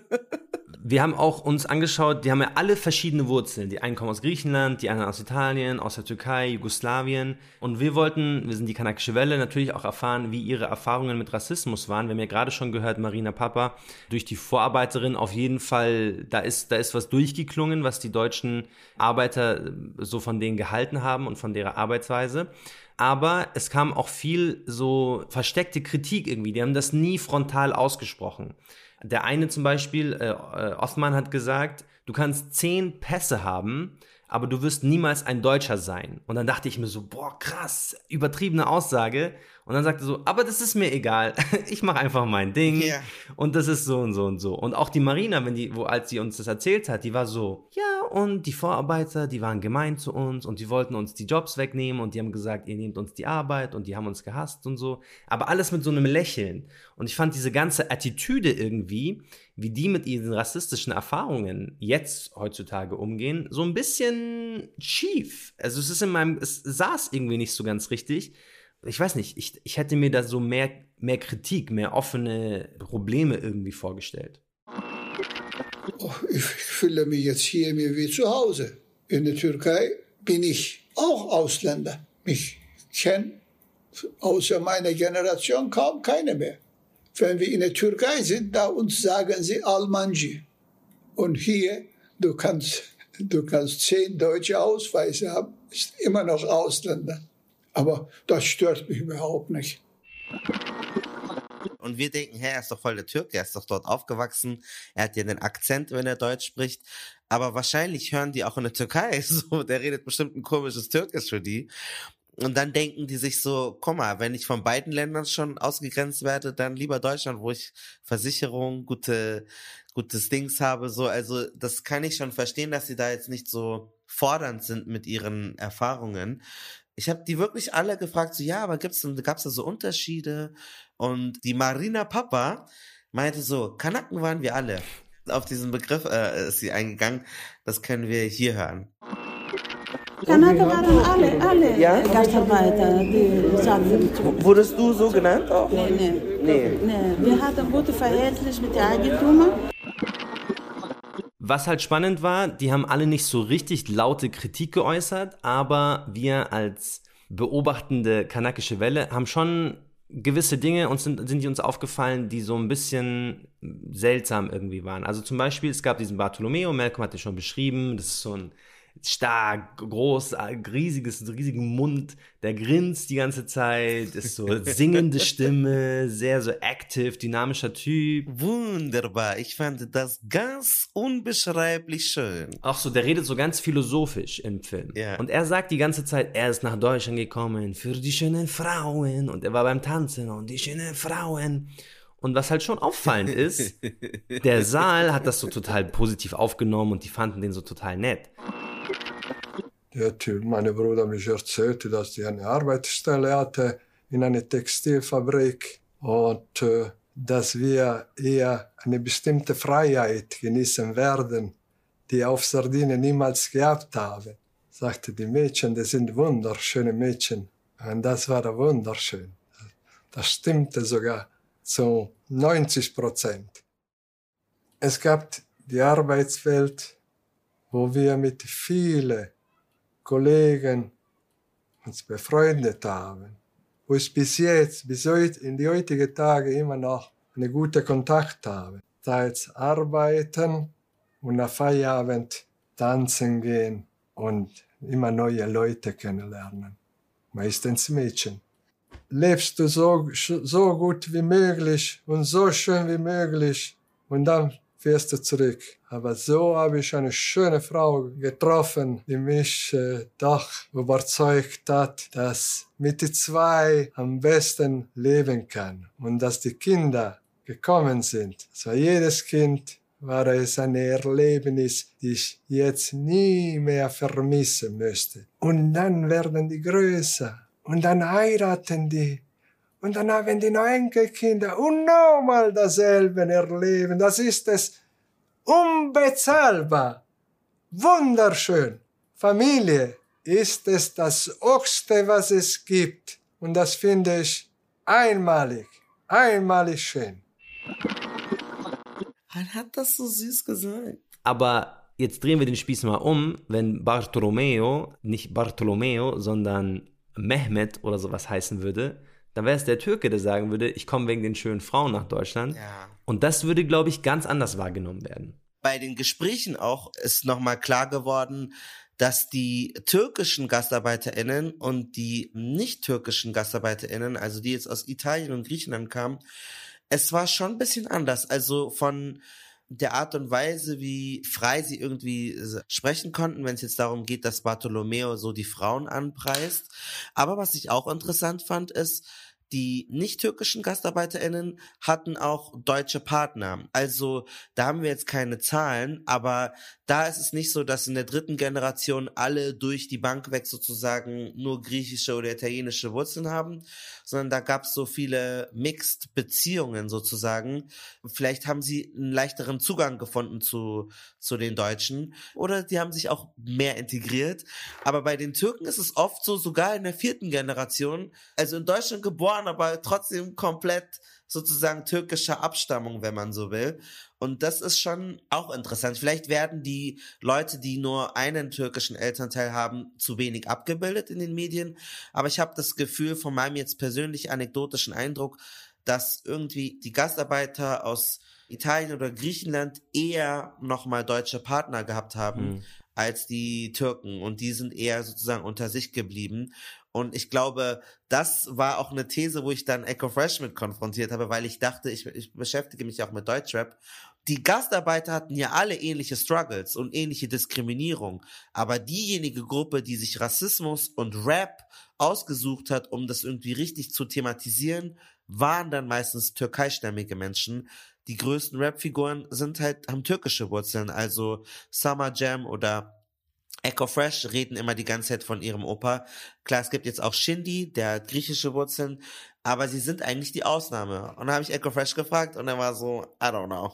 wir haben auch uns angeschaut, die haben ja alle verschiedene Wurzeln. Die einen kommen aus Griechenland, die anderen aus Italien, aus der Türkei, Jugoslawien. Und wir wollten, wir sind die Kanakische Welle, natürlich auch erfahren, wie ihre Erfahrungen mit Rassismus waren. Wir haben ja gerade schon gehört, Marina Papa, durch die Vorarbeiterin auf jeden Fall, da ist, da ist was durchgeklungen, was die deutschen Arbeiter so von denen gehalten haben und von deren Arbeitsweise. Aber es kam auch viel so versteckte Kritik irgendwie. Die haben das nie frontal ausgesprochen. Der eine zum Beispiel, äh, äh, Othman hat gesagt, du kannst zehn Pässe haben, aber du wirst niemals ein Deutscher sein. Und dann dachte ich mir so, boah, krass, übertriebene Aussage. Und dann sagte er so, aber das ist mir egal. Ich mache einfach mein Ding. Ja. Und das ist so und so und so. Und auch die Marina, wenn die, wo, als sie uns das erzählt hat, die war so, ja, und die Vorarbeiter, die waren gemein zu uns und die wollten uns die Jobs wegnehmen und die haben gesagt, ihr nehmt uns die Arbeit und die haben uns gehasst und so. Aber alles mit so einem Lächeln. Und ich fand diese ganze Attitüde irgendwie, wie die mit ihren rassistischen Erfahrungen jetzt heutzutage umgehen, so ein bisschen schief. Also es ist in meinem, es saß irgendwie nicht so ganz richtig. Ich weiß nicht, ich, ich hätte mir da so mehr, mehr Kritik, mehr offene Probleme irgendwie vorgestellt. Oh, Ich fühle mich jetzt hier mir wie zu Hause. In der Türkei bin ich auch Ausländer. Ich kenne außer meiner Generation kaum keine mehr. Wenn wir in der Türkei sind, da uns sagen sie Almancı. Und hier, du kannst, du kannst zehn deutsche Ausweise haben, ist immer noch Ausländer. Aber das stört mich überhaupt nicht. und wir denken, hä, er ist doch voll der Türke, er ist doch dort aufgewachsen, er hat ja den Akzent, wenn er Deutsch spricht. Aber wahrscheinlich hören die auch in der Türkei so, der redet bestimmt ein komisches Türkisch für die. Und dann denken die sich so, guck mal, wenn ich von beiden Ländern schon ausgegrenzt werde, dann lieber Deutschland, wo ich Versicherung, gute, gutes Dings habe, so. Also, das kann ich schon verstehen, dass sie da jetzt nicht so fordernd sind mit ihren Erfahrungen. Ich habe die wirklich alle gefragt, so, ja, aber gibt's, denn- gab's da so Unterschiede? Und die Marina Papa meinte so, Kanaken waren wir alle. Auf diesen Begriff äh, ist sie eingegangen. Das können wir hier hören. Kanadier waren alle, alle Ja? Gastarbeiter, die sagten, Wurdest du so genannt auch? nee, nee, Nee. nee. Wir hatten ein gutes Verhältnis mit den Eigentümern. Was halt spannend war, die haben alle nicht so richtig laute Kritik geäußert, aber wir als beobachtende kanakische Welle haben schon gewisse Dinge uns sind, sind die uns aufgefallen, die so ein bisschen seltsam irgendwie waren. Also zum Beispiel, es gab diesen Bartolomeo, Malcolm hat den schon beschrieben, das ist so ein stark, groß, riesiges, riesigen Mund, der grinst die ganze Zeit, ist so singende Stimme, sehr so active, dynamischer Typ. Wunderbar. Ich fand das ganz unbeschreiblich schön. Auch so, der redet so ganz philosophisch im Film. Ja. Und er sagt die ganze Zeit, er ist nach Deutschland gekommen für die schönen Frauen. Und er war beim Tanzen und die schönen Frauen. Und was halt schon auffallend ist, der Saal hat das so total positiv aufgenommen und die fanden den so total nett. Der Typ, meine Bruder mich erzählte, dass er eine Arbeitsstelle hatte in einer Textilfabrik und äh, dass wir eher eine bestimmte Freiheit genießen werden, die auf Sardinien niemals gehabt haben. Sagte die Mädchen, das sind wunderschöne Mädchen. Und das war wunderschön. Das stimmte sogar zu 90 Prozent. Es gab die Arbeitswelt, wo wir mit vielen Kollegen uns befreundet haben, wo ich bis jetzt, bis heute, in die heutigen Tage immer noch einen guten Kontakt habe. Teils arbeiten und nach Feierabend tanzen gehen und immer neue Leute kennenlernen. Meistens Mädchen. Lebst du so, so gut wie möglich und so schön wie möglich und dann fährst du zurück. Aber so habe ich eine schöne Frau getroffen, die mich äh, doch überzeugt hat, dass mit die zwei am besten leben kann und dass die Kinder gekommen sind. So jedes Kind war es ein Erlebnis, die ich jetzt nie mehr vermissen möchte. Und dann werden die größer und dann heiraten die und dann haben die Enkelkinder und nochmal dasselbe erleben. Das ist es unbezahlbar. Wunderschön. Familie ist es das Ochste, was es gibt. Und das finde ich einmalig, einmalig schön. Man hat das so süß gesagt. Aber jetzt drehen wir den Spieß mal um, wenn Bartolomeo, nicht Bartolomeo, sondern Mehmet oder sowas heißen würde, dann wäre es der Türke, der sagen würde, ich komme wegen den schönen Frauen nach Deutschland. Ja. Und das würde, glaube ich, ganz anders wahrgenommen werden. Bei den Gesprächen auch ist nochmal klar geworden, dass die türkischen GastarbeiterInnen und die nicht türkischen GastarbeiterInnen, also die jetzt aus Italien und Griechenland kamen, es war schon ein bisschen anders. Also von der Art und Weise, wie frei sie irgendwie sprechen konnten, wenn es jetzt darum geht, dass Bartolomeo so die Frauen anpreist. Aber was ich auch interessant fand, ist, die nicht türkischen GastarbeiterInnen hatten auch deutsche Partner. Also da haben wir jetzt keine Zahlen, aber da ist es nicht so, dass in der dritten Generation alle durch die Bank weg sozusagen nur griechische oder italienische Wurzeln haben, sondern da gab es so viele Mixed Beziehungen sozusagen. Vielleicht haben sie einen leichteren Zugang gefunden zu, zu den Deutschen oder die haben sich auch mehr integriert. Aber bei den Türken ist es oft so, sogar in der vierten Generation, also in Deutschland geboren, aber trotzdem komplett sozusagen türkischer Abstammung, wenn man so will. Und das ist schon auch interessant. Vielleicht werden die Leute, die nur einen türkischen Elternteil haben, zu wenig abgebildet in den Medien. Aber ich habe das Gefühl von meinem jetzt persönlich anekdotischen Eindruck, dass irgendwie die Gastarbeiter aus Italien oder Griechenland eher nochmal deutsche Partner gehabt haben Mhm. Als die Türken. Und die sind eher sozusagen unter sich geblieben. Und ich glaube, das war auch eine These, wo ich dann Echo Fresh mit konfrontiert habe, weil ich dachte, ich, ich beschäftige mich auch mit Deutschrap. Die Gastarbeiter hatten ja alle ähnliche Struggles und ähnliche Diskriminierung. Aber diejenige Gruppe, die sich Rassismus und Rap ausgesucht hat, um das irgendwie richtig zu thematisieren, waren dann meistens türkeistämmige Menschen. Die größten Rap-Figuren sind halt, haben türkische Wurzeln, also Summer Jam oder Echo Fresh reden immer die ganze Zeit von ihrem Opa. Klar, es gibt jetzt auch Shindy, der hat griechische Wurzeln, aber sie sind eigentlich die Ausnahme. Und da habe ich Echo Fresh gefragt und er war so, I don't know.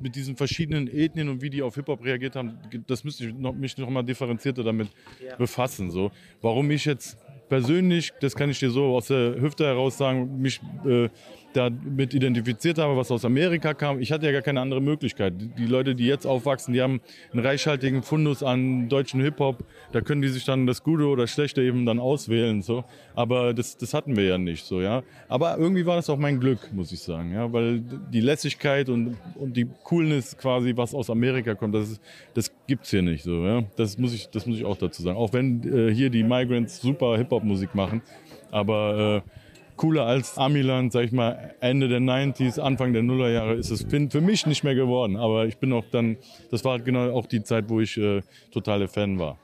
mit diesen verschiedenen Ethnien und wie die auf Hip-Hop reagiert haben, das müsste ich noch, mich noch mal differenzierter damit Ja. befassen. So. Warum ich jetzt persönlich, das kann ich dir so aus der Hüfte heraus sagen, mich äh, damit identifiziert habe, was aus Amerika kam. Ich hatte ja gar keine andere Möglichkeit. Die- Leute, die jetzt aufwachsen, die haben einen reichhaltigen Fundus an deutschen Hip-Hop. Da können die sich dann das Gute oder Schlechte eben dann auswählen. So. Aber das, das hatten wir ja nicht so, ja. Aber irgendwie war das auch mein Glück, muss ich sagen, ja. Weil die Lässigkeit und, und die Coolness quasi, was aus Amerika kommt, das, ist, das gibt's hier nicht so, ja. Das muss ich, das muss ich auch dazu sagen. Auch wenn äh, hier die Migrants super Hip-Hop-Musik machen. Aber äh, cooler als Amiland, sag ich mal, Ende der 90s, Anfang der Nullerjahre ist es für mich nicht mehr geworden. Aber ich bin auch dann, das war genau auch die Zeit, wo ich äh, totale Fan war.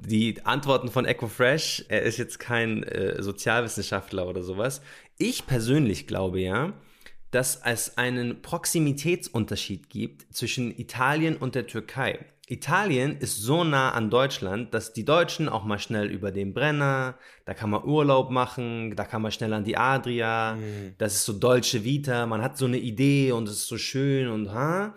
Die Antworten von Echo Fresh, er ist jetzt kein äh, Sozialwissenschaftler oder sowas. Ich persönlich glaube ja, dass es einen Proximitätsunterschied gibt zwischen Italien und der Türkei. Italien ist so nah an Deutschland, dass die Deutschen auch mal schnell über den Brenner, da kann man Urlaub machen, da kann man schnell an die Adria, das ist so Dolce Vita, man hat so eine Idee und es ist so schön und ha.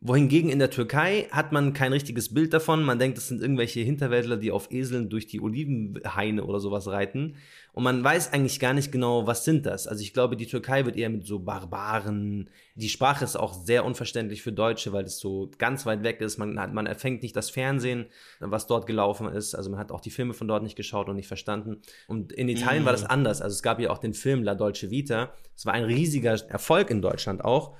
Wohingegen in der Türkei hat man kein richtiges Bild davon. Man denkt, das sind irgendwelche Hinterwäldler, die auf Eseln durch die Olivenhaine oder sowas reiten. Und man weiß eigentlich gar nicht genau, was sind das. Also ich glaube, die Türkei wird eher mit so Barbaren. Die Sprache ist auch sehr unverständlich für Deutsche, weil es so ganz weit weg ist. Man, hat, man erfängt nicht das Fernsehen, was dort gelaufen ist. Also man hat auch die Filme von dort nicht geschaut und nicht verstanden. Und in Italien Mhm. war das anders. Also es gab ja auch den Film La Dolce Vita. Es war ein riesiger Erfolg in Deutschland auch.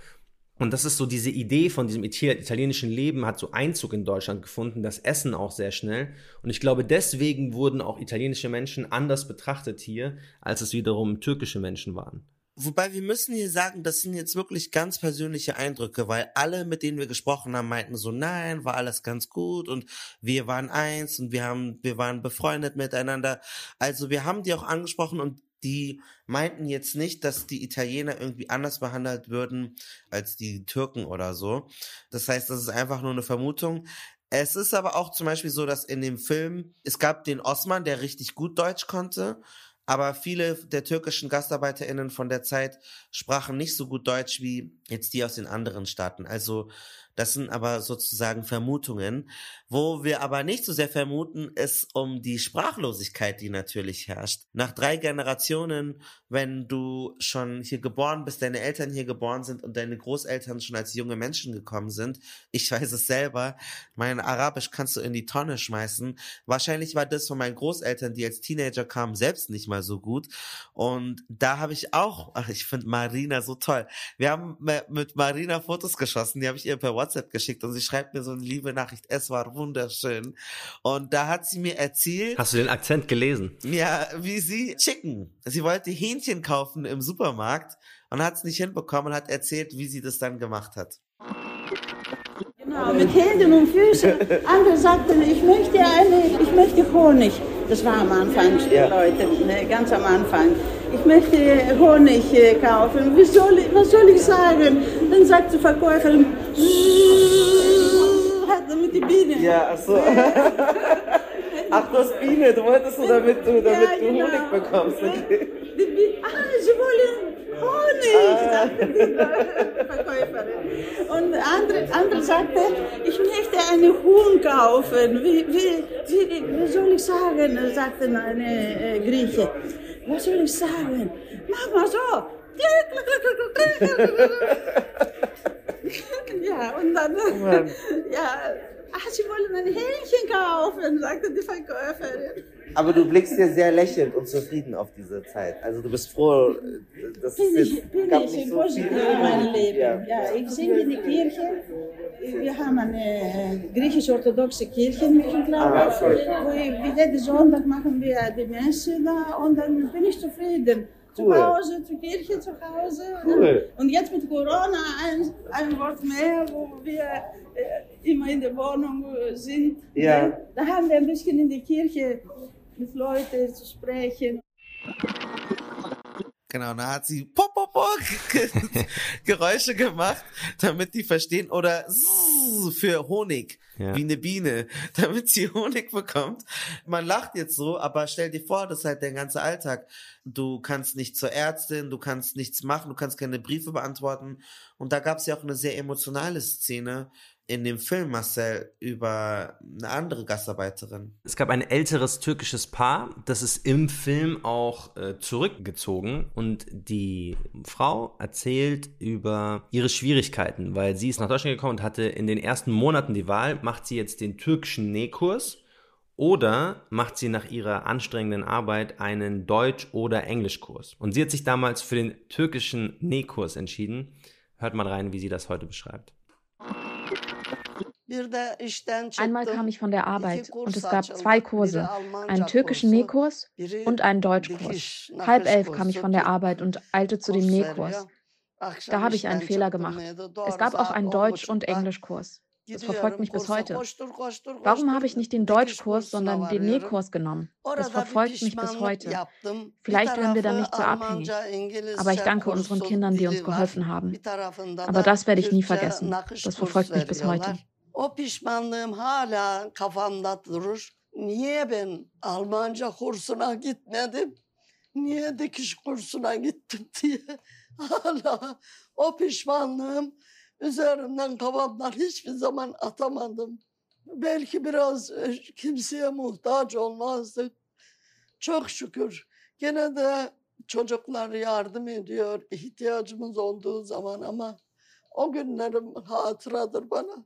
Und das ist so diese Idee von diesem italienischen Leben hat so Einzug in Deutschland gefunden, das Essen auch sehr schnell. Und ich glaube, deswegen wurden auch italienische Menschen anders betrachtet hier, als es wiederum türkische Menschen waren. Wobei wir müssen hier sagen, das sind jetzt wirklich ganz persönliche Eindrücke, weil alle, mit denen wir gesprochen haben, meinten so, nein, war alles ganz gut und wir waren eins und wir haben, wir waren befreundet miteinander. Also wir haben die auch angesprochen und die meinten jetzt nicht, dass die Italiener irgendwie anders behandelt würden als die Türken oder so. Das heißt, das ist einfach nur eine Vermutung. Es ist aber auch zum Beispiel so, dass in dem Film, es gab den Osman, der richtig gut Deutsch konnte aber viele der türkischen GastarbeiterInnen von der Zeit sprachen nicht so gut Deutsch wie jetzt die aus den anderen Staaten. Also das sind aber sozusagen Vermutungen. Wo wir aber nicht so sehr vermuten, ist um die Sprachlosigkeit, die natürlich herrscht. Nach drei Generationen, wenn du schon hier geboren bist, deine Eltern hier geboren sind und deine Großeltern schon als junge Menschen gekommen sind, ich weiß es selber, mein Arabisch kannst du in die Tonne schmeißen. Wahrscheinlich war das von meinen Großeltern, die als Teenager kamen, selbst nicht mal so gut. Und da habe ich auch, ach, ich finde Marina so toll. Wir haben mit Marina Fotos geschossen, die habe ich ihr per WhatsApp geschickt und sie schreibt mir so eine liebe Nachricht, es war wunderschön. Und da hat sie mir erzählt. Hast du den Akzent gelesen? Ja, wie sie Chicken. Sie wollte Hähnchen kaufen im Supermarkt und hat es nicht hinbekommen und hat erzählt, wie sie das dann gemacht hat. Genau, mit Händen und Füßen. Andere sagten, ich möchte eine, ich möchte Honig. Das war am Anfang, ja. Leute, ne, ganz am Anfang. Ich möchte Honig äh, kaufen. Wie soll, was soll ich sagen? Dann sagt die Verkäuferin, hat damit die Biene. Ja, ach so. Ach, du hast Biene, du wolltest nur damit du, damit Ja, du genau. Honig bekommst. Okay. Die Biene, ah, sie wollen Honig, sagte die Verkäuferin. Und andere, andere sagte, ich möchte eine Huhn kaufen. Wie, wie, wie, wie soll ich sagen, sagte eine äh, Grieche. Was soll ich sagen? Mach mal so. Ja, und dann, Mann. ja, ach, sie wollen ein Hähnchen kaufen, sagte die Verkäuferin. Aber du blickst hier sehr lächelnd und zufrieden auf diese Zeit. Also du bist froh, dass Bin es ich, jetzt bin gab ich nicht in so viel. in meinem Leben. Ja. Ja. ich singe in die Kirche. Wir haben eine äh, griechisch-orthodoxe Kirche in Griechenland. Ah, wo ich, jeden Sonntag machen wir die Messe da und dann bin ich zufrieden. Zu Cool. Hause, zur Kirche zu Hause. Cool. Und jetzt mit Corona ein, ein Wort mehr, wo wir äh, immer in der Wohnung äh, sind. Ja. Ne? Da haben wir ein bisschen in die Kirche mit Leuten zu sprechen. Genau, da hat sie pop, pop, pop Geräusche gemacht, damit die verstehen oder für Honig, Ja. wie eine Biene, damit sie Honig bekommt. Man lacht jetzt so, aber stell dir vor, das ist halt dein ganzer Alltag. Du kannst nicht zur Ärztin, du kannst nichts machen, du kannst keine Briefe beantworten. Und da gab es ja auch eine sehr emotionale Szene in dem Film, Marcel, über eine andere Gastarbeiterin. Es gab ein älteres türkisches Paar, das ist im Film auch äh, zurückgezogen und die Frau erzählt über ihre Schwierigkeiten, weil sie ist nach Deutschland gekommen und hatte in den ersten Monaten die Wahl, macht sie jetzt den türkischen Nähkurs oder macht sie nach ihrer anstrengenden Arbeit einen Deutsch- oder Englischkurs. Und sie hat sich damals für den türkischen Nähkurs entschieden. Hört mal rein, wie sie das heute beschreibt. Einmal kam ich von der Arbeit und es gab zwei Kurse, einen türkischen Nähkurs und einen Deutschkurs. Halb elf kam ich von der Arbeit und eilte zu dem Nähkurs. Da habe ich einen Fehler gemacht. Es gab auch einen Deutsch- und Englischkurs. Das verfolgt mich bis heute. Warum habe ich nicht den Deutschkurs, sondern den Nähkurs genommen? Das verfolgt mich bis heute. Vielleicht werden wir dann nicht so abhängig. Aber ich danke unseren Kindern, die uns geholfen haben. Aber das werde ich nie vergessen. Das verfolgt mich bis heute. O pişmanlığım hala kafamda durur. Niye ben Almanca kursuna gitmedim? Niye dikiş kursuna gittim diye. Hala o pişmanlığım üzerimden kafamdan hiçbir zaman atamadım. Belki biraz e, kimseye muhtaç olmazdık. Çok şükür gene de çocuklar yardım ediyor ihtiyacımız olduğu zaman ama o günlerim hatıradır bana.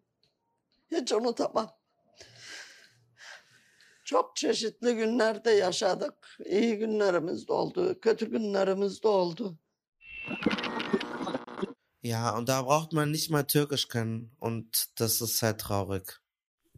Hiç unutamam. Çok çeşitli günlerde yaşadık. İyi günlerimiz de oldu, kötü günlerimiz de oldu. Ja, und da braucht man nicht mal Türkisch können. Und das ist halt traurig.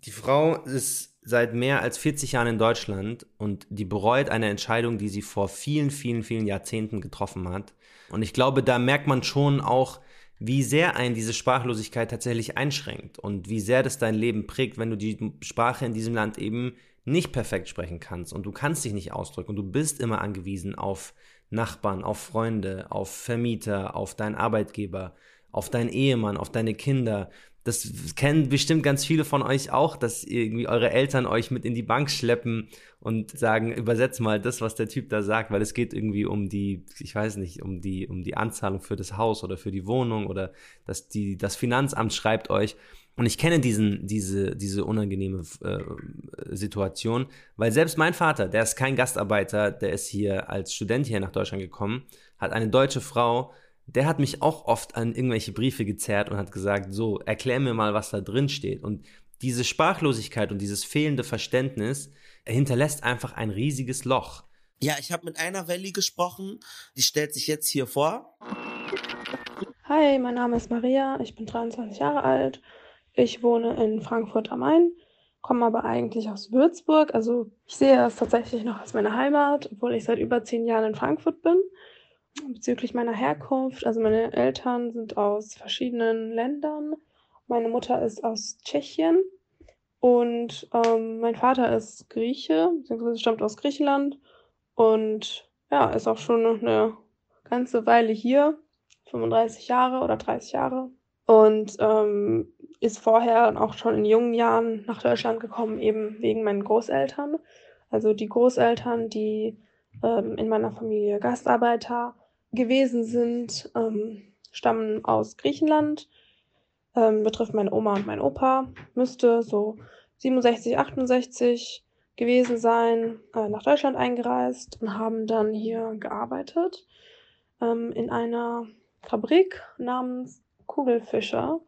Die Frau ist seit mehr als 40 Jahren in Deutschland und die bereut eine Entscheidung, die sie vor vielen, vielen, vielen Jahrzehnten getroffen hat. Und ich glaube, da merkt man schon auch, wie sehr ein diese Sprachlosigkeit tatsächlich einschränkt und wie sehr das dein Leben prägt, wenn du die Sprache in diesem Land eben nicht perfekt sprechen kannst und du kannst dich nicht ausdrücken und du bist immer angewiesen auf Nachbarn, auf Freunde, auf Vermieter, auf deinen Arbeitgeber, auf deinen Ehemann, auf deine Kinder. Das kennen bestimmt ganz viele von euch auch, dass irgendwie eure Eltern euch mit in die Bank schleppen und sagen, übersetz mal das, was der Typ da sagt, weil es geht irgendwie um die, ich weiß nicht, um die, um die Anzahlung für das Haus oder für die Wohnung oder dass die, das Finanzamt schreibt euch. Und ich kenne diesen, diese, diese unangenehme äh, Situation, weil selbst mein Vater, der ist kein Gastarbeiter, der ist hier als Student hier nach Deutschland gekommen, hat eine deutsche Frau, der hat mich auch oft an irgendwelche Briefe gezerrt und hat gesagt, so, erklär mir mal, was da drin steht. Und diese Sprachlosigkeit und dieses fehlende Verständnis hinterlässt einfach ein riesiges Loch. Ja, ich habe mit einer Valley gesprochen, die stellt sich jetzt hier vor. Hi, mein Name ist Maria, ich bin 23 Jahre alt ich wohne in Frankfurt am Main, komme aber eigentlich aus Würzburg. Also ich sehe es tatsächlich noch als meine Heimat, obwohl ich seit über zehn Jahren in Frankfurt bin. Bezüglich meiner Herkunft, also meine Eltern sind aus verschiedenen Ländern. Meine Mutter ist aus Tschechien und ähm, mein Vater ist Grieche, beziehungsweise stammt aus Griechenland und ja, ist auch schon eine ganze Weile hier, 35 Jahre oder 30 Jahre. Und ähm, ist vorher auch schon in jungen Jahren nach Deutschland gekommen, eben wegen meinen Großeltern. Also die Großeltern, die ähm, in meiner Familie Gastarbeiter gewesen sind, ähm, stammen aus Griechenland. Ähm, betrifft meine Oma und mein Opa. Müsste so 67, 68 gewesen sein, äh, nach Deutschland eingereist und haben dann hier gearbeitet ähm, in einer Fabrik namens Kugelfischer.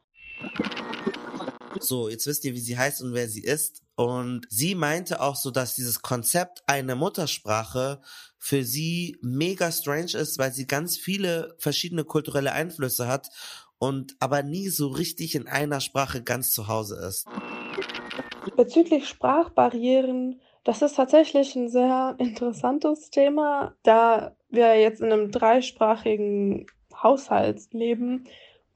So, jetzt wisst ihr, wie sie heißt und wer sie ist. Und sie meinte auch so, dass dieses Konzept eine Muttersprache für sie mega strange ist, weil sie ganz viele verschiedene kulturelle Einflüsse hat und aber nie so richtig in einer Sprache ganz zu Hause ist. Bezüglich Sprachbarrieren, das ist tatsächlich ein sehr interessantes Thema, da wir jetzt in einem dreisprachigen Haushalt leben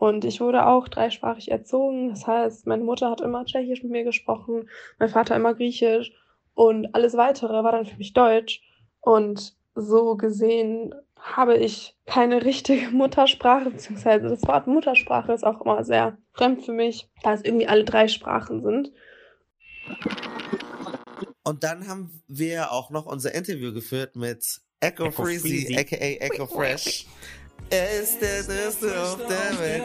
und ich wurde auch dreisprachig erzogen. Das heißt, meine Mutter hat immer Tschechisch mit mir gesprochen, mein Vater immer Griechisch und alles weitere war dann für mich Deutsch. Und so gesehen habe ich keine richtige Muttersprache, beziehungsweise das Wort Muttersprache ist auch immer sehr fremd für mich, da es irgendwie alle drei Sprachen sind. Und dann haben wir auch noch unser Interview geführt mit Echo, Echo Freezy, Freezy, aka Echo Fresh. Er ist der Beste auf der Welt.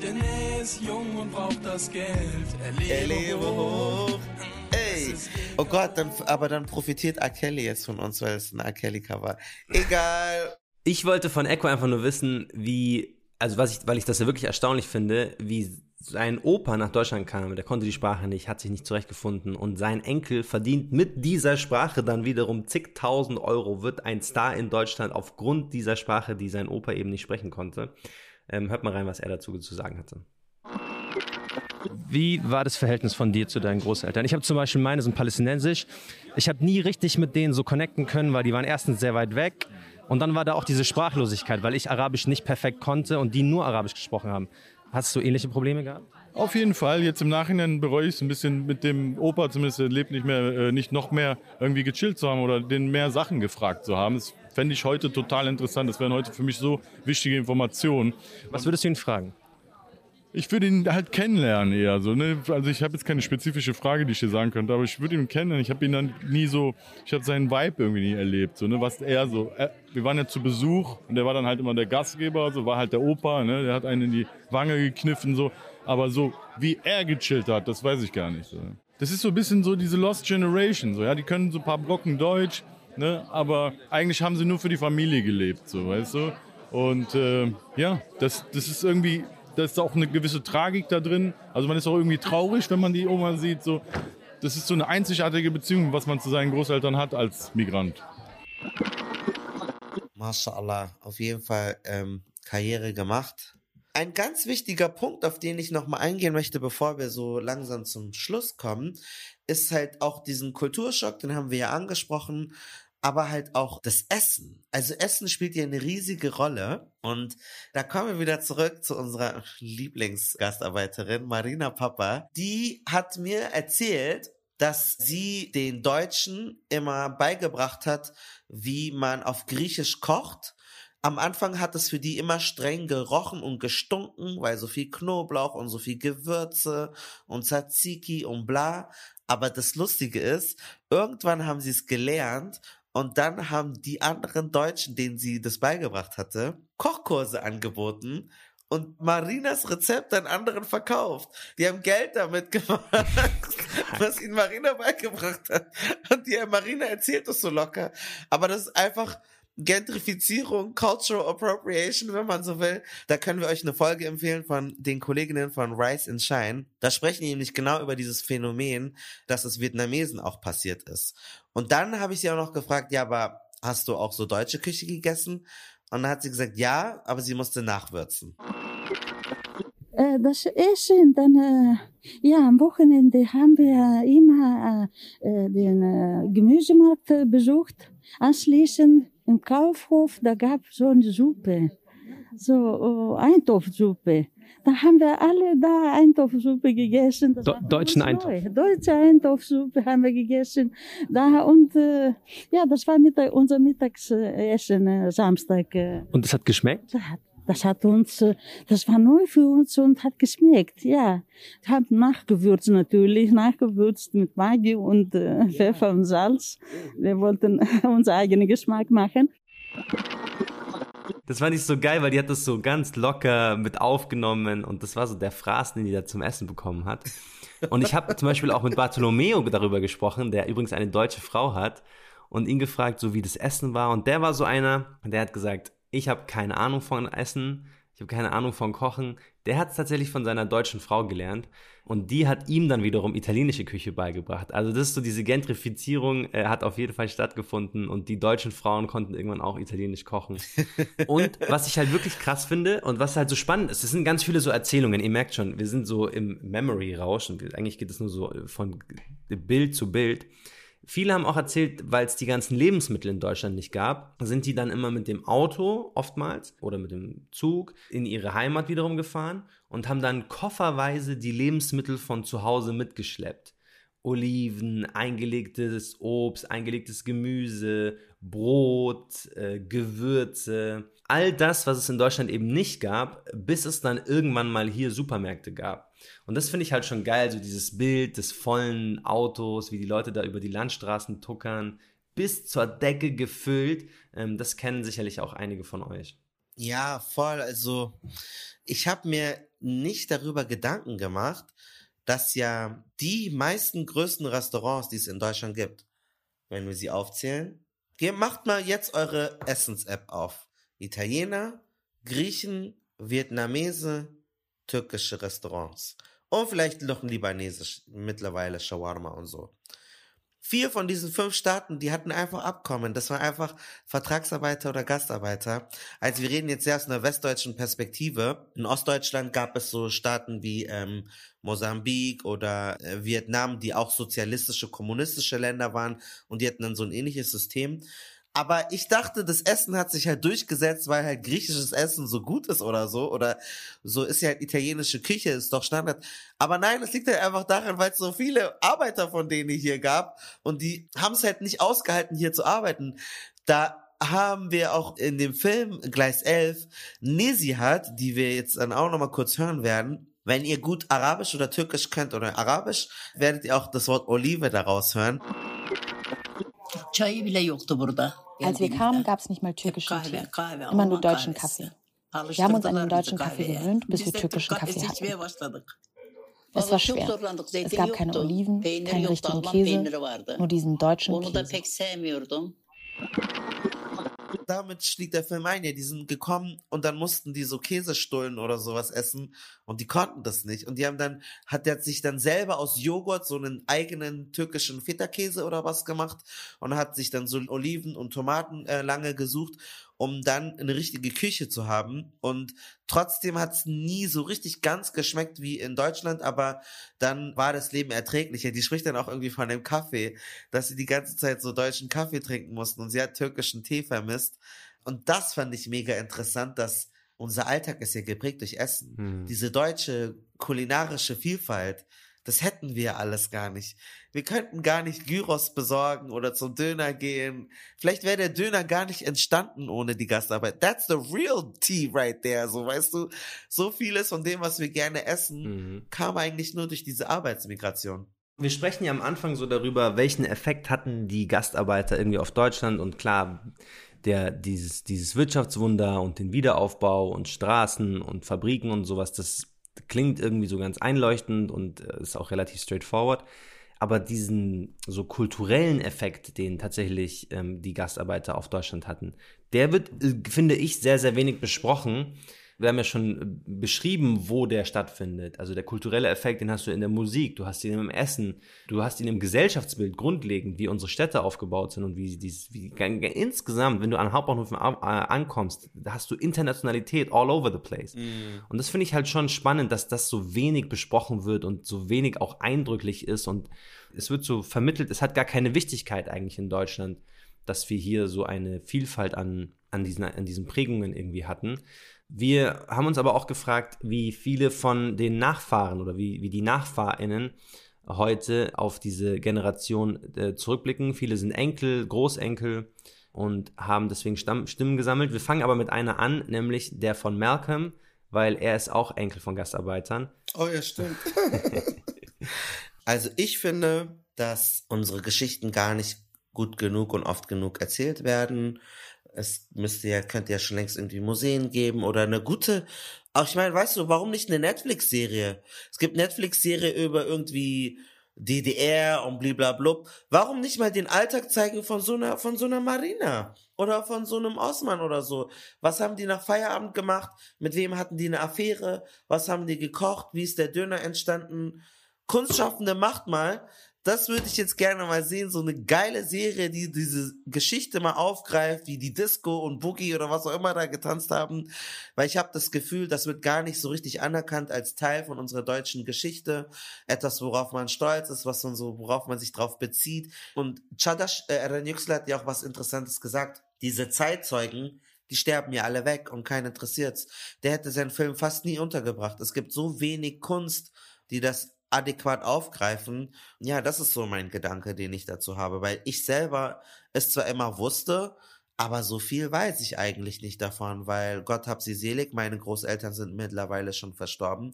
Denn er ist jung und braucht das Geld. Er lebe, er lebe hoch. Ey. Oh Gott, dann, aber dann profitiert R. Kelly jetzt von uns, weil es ein R. Kelly-Cover. Egal. Ich wollte von Echo einfach nur wissen, wie, also was ich, weil ich das ja wirklich erstaunlich finde, wie sein Opa nach Deutschland kam, der konnte die Sprache nicht, hat sich nicht zurechtgefunden und sein Enkel verdient mit dieser Sprache dann wiederum zigtausend Euro, wird ein Star in Deutschland aufgrund dieser Sprache, die sein Opa eben nicht sprechen konnte. Ähm, hört mal rein, was er dazu zu sagen hatte. Wie war das Verhältnis von dir zu deinen Großeltern? Ich habe zum Beispiel meine sind palästinensisch. Ich habe nie richtig mit denen so connecten können, weil die waren erstens sehr weit weg und dann war da auch diese Sprachlosigkeit, weil ich Arabisch nicht perfekt konnte und die nur Arabisch gesprochen haben. Hast du ähnliche Probleme gehabt? Auf jeden Fall. Jetzt im Nachhinein bereue ich es ein bisschen mit dem Opa, zumindest lebt nicht mehr, äh, nicht noch mehr irgendwie gechillt zu haben oder den mehr Sachen gefragt zu haben. Das fände ich heute total interessant. Das wären heute für mich so wichtige Informationen. Was würdest du ihn fragen? Ich würde ihn halt kennenlernen eher so. Ne? Also ich habe jetzt keine spezifische Frage, die ich dir sagen könnte, aber ich würde ihn kennenlernen. Ich habe ihn dann nie so, ich habe seinen Vibe irgendwie nie erlebt. So, ne? Was er so, er, wir waren ja zu Besuch und der war dann halt immer der Gastgeber, so war halt der Opa, ne? der hat einen in die Wange gekniffen so. Aber so wie er gechillt hat, das weiß ich gar nicht. So. Das ist so ein bisschen so diese Lost Generation. So, ja? Die können so ein paar Brocken Deutsch, ne? aber eigentlich haben sie nur für die Familie gelebt, so, weißt du. Und äh, ja, das, das ist irgendwie da ist auch eine gewisse Tragik da drin. Also man ist auch irgendwie traurig, wenn man die Oma sieht. So. Das ist so eine einzigartige Beziehung, was man zu seinen Großeltern hat als Migrant. MashaAllah, auf jeden Fall ähm, Karriere gemacht. Ein ganz wichtiger Punkt, auf den ich nochmal eingehen möchte, bevor wir so langsam zum Schluss kommen, ist halt auch diesen Kulturschock, den haben wir ja angesprochen, aber halt auch das Essen. Also Essen spielt ja eine riesige Rolle. Und da kommen wir wieder zurück zu unserer Lieblingsgastarbeiterin Marina Papa. Die hat mir erzählt, dass sie den Deutschen immer beigebracht hat, wie man auf Griechisch kocht. Am Anfang hat es für die immer streng gerochen und gestunken, weil so viel Knoblauch und so viel Gewürze und Tzatziki und bla. Aber das Lustige ist, irgendwann haben sie es gelernt und dann haben die anderen Deutschen, denen sie das beigebracht hatte, Kochkurse angeboten und Marinas Rezept an anderen verkauft. Die haben Geld damit gemacht, was ihnen Marina beigebracht hat. Und die Marina erzählt das so locker. Aber das ist einfach Gentrifizierung, Cultural Appropriation, wenn man so will. Da können wir euch eine Folge empfehlen von den Kolleginnen von Rise and Shine. Da sprechen die nämlich genau über dieses Phänomen, dass es Vietnamesen auch passiert ist. Und dann habe ich sie auch noch gefragt, ja, aber hast du auch so deutsche Küche gegessen? Und dann hat sie gesagt, ja, aber sie musste nachwürzen. Das Essen, dann, ja, am Wochenende haben wir immer den Gemüsemarkt besucht. Anschließend im Kaufhof, da gab es so eine Suppe, so Eintopfsuppe. Da haben wir alle da Eintopfsuppe gegessen. Das Do deutschen Eintopf. Neu. Deutsche Eintopfsuppe haben wir gegessen. Da und äh, ja, das war Mittag, unser Mittagsessen äh, Samstag. Äh. Und es hat geschmeckt? Das hat, das hat uns, das war neu für uns und hat geschmeckt, ja. Haben nachgewürzt natürlich, nachgewürzt mit Maggi und äh, Pfeffer und Salz. Wir wollten unseren eigenen Geschmack machen. Das fand ich so geil, weil die hat das so ganz locker mit aufgenommen und das war so der Fraß, den die da zum Essen bekommen hat. Und ich habe zum Beispiel auch mit Bartolomeo darüber gesprochen, der übrigens eine deutsche Frau hat und ihn gefragt, so wie das Essen war. Und der war so einer, der hat gesagt, ich habe keine Ahnung von Essen, ich habe keine Ahnung von Kochen. Der hat es tatsächlich von seiner deutschen Frau gelernt und die hat ihm dann wiederum italienische Küche beigebracht. Also das ist so diese Gentrifizierung äh, hat auf jeden Fall stattgefunden und die deutschen Frauen konnten irgendwann auch italienisch kochen. und was ich halt wirklich krass finde und was halt so spannend ist, es sind ganz viele so Erzählungen. Ihr merkt schon, wir sind so im Memory-Rausch und eigentlich geht es nur so von Bild zu Bild. Viele haben auch erzählt, weil es die ganzen Lebensmittel in Deutschland nicht gab, sind die dann immer mit dem Auto oftmals oder mit dem Zug in ihre Heimat wiederum gefahren und haben dann kofferweise die Lebensmittel von zu Hause mitgeschleppt. Oliven, eingelegtes Obst, eingelegtes Gemüse, Brot, äh, Gewürze, all das, was es in Deutschland eben nicht gab, bis es dann irgendwann mal hier Supermärkte gab. Und das finde ich halt schon geil, so dieses Bild des vollen Autos, wie die Leute da über die Landstraßen tuckern, bis zur Decke gefüllt. Ähm, das kennen sicherlich auch einige von euch. Ja, voll. Also ich habe mir nicht darüber Gedanken gemacht, dass ja die meisten größten Restaurants, die es in Deutschland gibt, wenn wir sie aufzählen, macht mal jetzt eure Essens-App auf. Italiener, Griechen, Vietnamese, türkische Restaurants. Und vielleicht noch ein libanesisch, mittlerweile Shawarma und so. Vier von diesen fünf Staaten, die hatten einfach Abkommen. Das war einfach Vertragsarbeiter oder Gastarbeiter. Also wir reden jetzt sehr aus einer westdeutschen Perspektive. In Ostdeutschland gab es so Staaten wie ähm, Mosambik oder äh, Vietnam, die auch sozialistische, kommunistische Länder waren und die hatten dann so ein ähnliches System. Aber ich dachte, das Essen hat sich halt durchgesetzt, weil halt griechisches Essen so gut ist oder so. Oder so ist ja halt italienische Küche, ist doch Standard. Aber nein, es liegt halt einfach daran, weil es so viele Arbeiter von denen hier gab und die haben es halt nicht ausgehalten, hier zu arbeiten. Da haben wir auch in dem Film Gleis 11 Nesihat, die wir jetzt dann auch nochmal kurz hören werden. Wenn ihr gut Arabisch oder Türkisch könnt oder Arabisch, werdet ihr auch das Wort Olive daraus hören. Als wir kamen, gab es nicht mal türkischen Tee, immer nur deutschen Kaffee. Wir haben uns an den deutschen Kaffee gewöhnt, bis wir türkischen Kaffee hatten. Es war schwer. Es gab keine Oliven, keinen richtigen Käse, nur diesen deutschen Käse. Damit schlägt der Film ein, ja, die sind gekommen und dann mussten die so Käsestullen oder sowas essen und die konnten das nicht. Und die haben dann, hat der sich dann selber aus Joghurt so einen eigenen türkischen Feta-Käse oder was gemacht und hat sich dann so Oliven und Tomaten äh, lange gesucht um dann eine richtige Küche zu haben. Und trotzdem hat es nie so richtig ganz geschmeckt wie in Deutschland, aber dann war das Leben erträglicher. Die spricht dann auch irgendwie von dem Kaffee, dass sie die ganze Zeit so deutschen Kaffee trinken mussten und sie hat türkischen Tee vermisst. Und das fand ich mega interessant, dass unser Alltag ist ja geprägt durch Essen. Hm. Diese deutsche kulinarische Vielfalt, das hätten wir alles gar nicht. Wir könnten gar nicht Gyros besorgen oder zum Döner gehen. Vielleicht wäre der Döner gar nicht entstanden ohne die Gastarbeit. That's the real tea right there. So, weißt du, so vieles von dem, was wir gerne essen, Mhm. kam eigentlich nur durch diese Arbeitsmigration. Wir sprechen ja am Anfang so darüber, welchen Effekt hatten die Gastarbeiter irgendwie auf Deutschland und klar, der, dieses, dieses Wirtschaftswunder und den Wiederaufbau und Straßen und Fabriken und sowas, das klingt irgendwie so ganz einleuchtend und äh, ist auch relativ straightforward. Aber diesen so kulturellen Effekt, den tatsächlich ähm, die Gastarbeiter auf Deutschland hatten, der wird, äh, finde ich, sehr, sehr wenig besprochen. Wir haben ja schon äh, beschrieben, wo der stattfindet. Also der kulturelle Effekt, den hast du in der Musik, du hast ihn im Essen, du hast ihn im Gesellschaftsbild grundlegend, wie unsere Städte aufgebaut sind und wie dieses, wie insgesamt, wenn du an Hauptbahnhöfen ankommst, da hast du Internationalität all over the place. Und das finde ich halt schon spannend, dass das so wenig besprochen wird und so wenig auch eindrücklich ist und es wird so vermittelt, es hat gar keine Wichtigkeit eigentlich in Deutschland, dass wir hier so eine Vielfalt an, an, diesen, an diesen Prägungen irgendwie hatten. Wir haben uns aber auch gefragt, wie viele von den Nachfahren oder wie, wie die NachfahrInnen heute auf diese Generation äh, zurückblicken. Viele sind Enkel, Großenkel und haben deswegen Stamm Stimmen gesammelt. Wir fangen aber mit einer an, nämlich der von Malcolm, weil er ist auch Enkel von Gastarbeitern. Oh ja, stimmt. also ich finde, dass unsere Geschichten gar nicht gut genug und oft genug erzählt werden. Es müsste ja, könnte ja schon längst irgendwie Museen geben oder eine gute, auch ich meine, weißt du, warum nicht eine Netflix-Serie? Es gibt Netflix-Serie über irgendwie DDR und bliblablub. Warum nicht mal den Alltag zeigen von so einer, von so einer Marina? Oder von so einem Osman oder so. Was haben die nach Feierabend gemacht? Mit wem hatten die eine Affäre? Was haben die gekocht? Wie ist der Döner entstanden? Kunstschaffende macht mal. Das würde ich jetzt gerne mal sehen. So eine geile Serie, die diese Geschichte mal aufgreift, wie die Disco und Boogie oder was auch immer da getanzt haben. Weil ich habe das Gefühl, das wird gar nicht so richtig anerkannt als Teil von unserer deutschen Geschichte. Etwas, worauf man stolz ist, was man so, worauf man sich drauf bezieht. Und Çağdaş äh, Eren Yüksel hat ja auch was Interessantes gesagt. Diese Zeitzeugen, die sterben ja alle weg und keinen interessiert's. Der hätte seinen Film fast nie untergebracht. Es gibt so wenig Kunst, die das adäquat aufgreifen. Ja, das ist so mein Gedanke, den ich dazu habe, weil ich selber es zwar immer wusste, aber so viel weiß ich eigentlich nicht davon, weil Gott hab sie selig, meine Großeltern sind mittlerweile schon verstorben.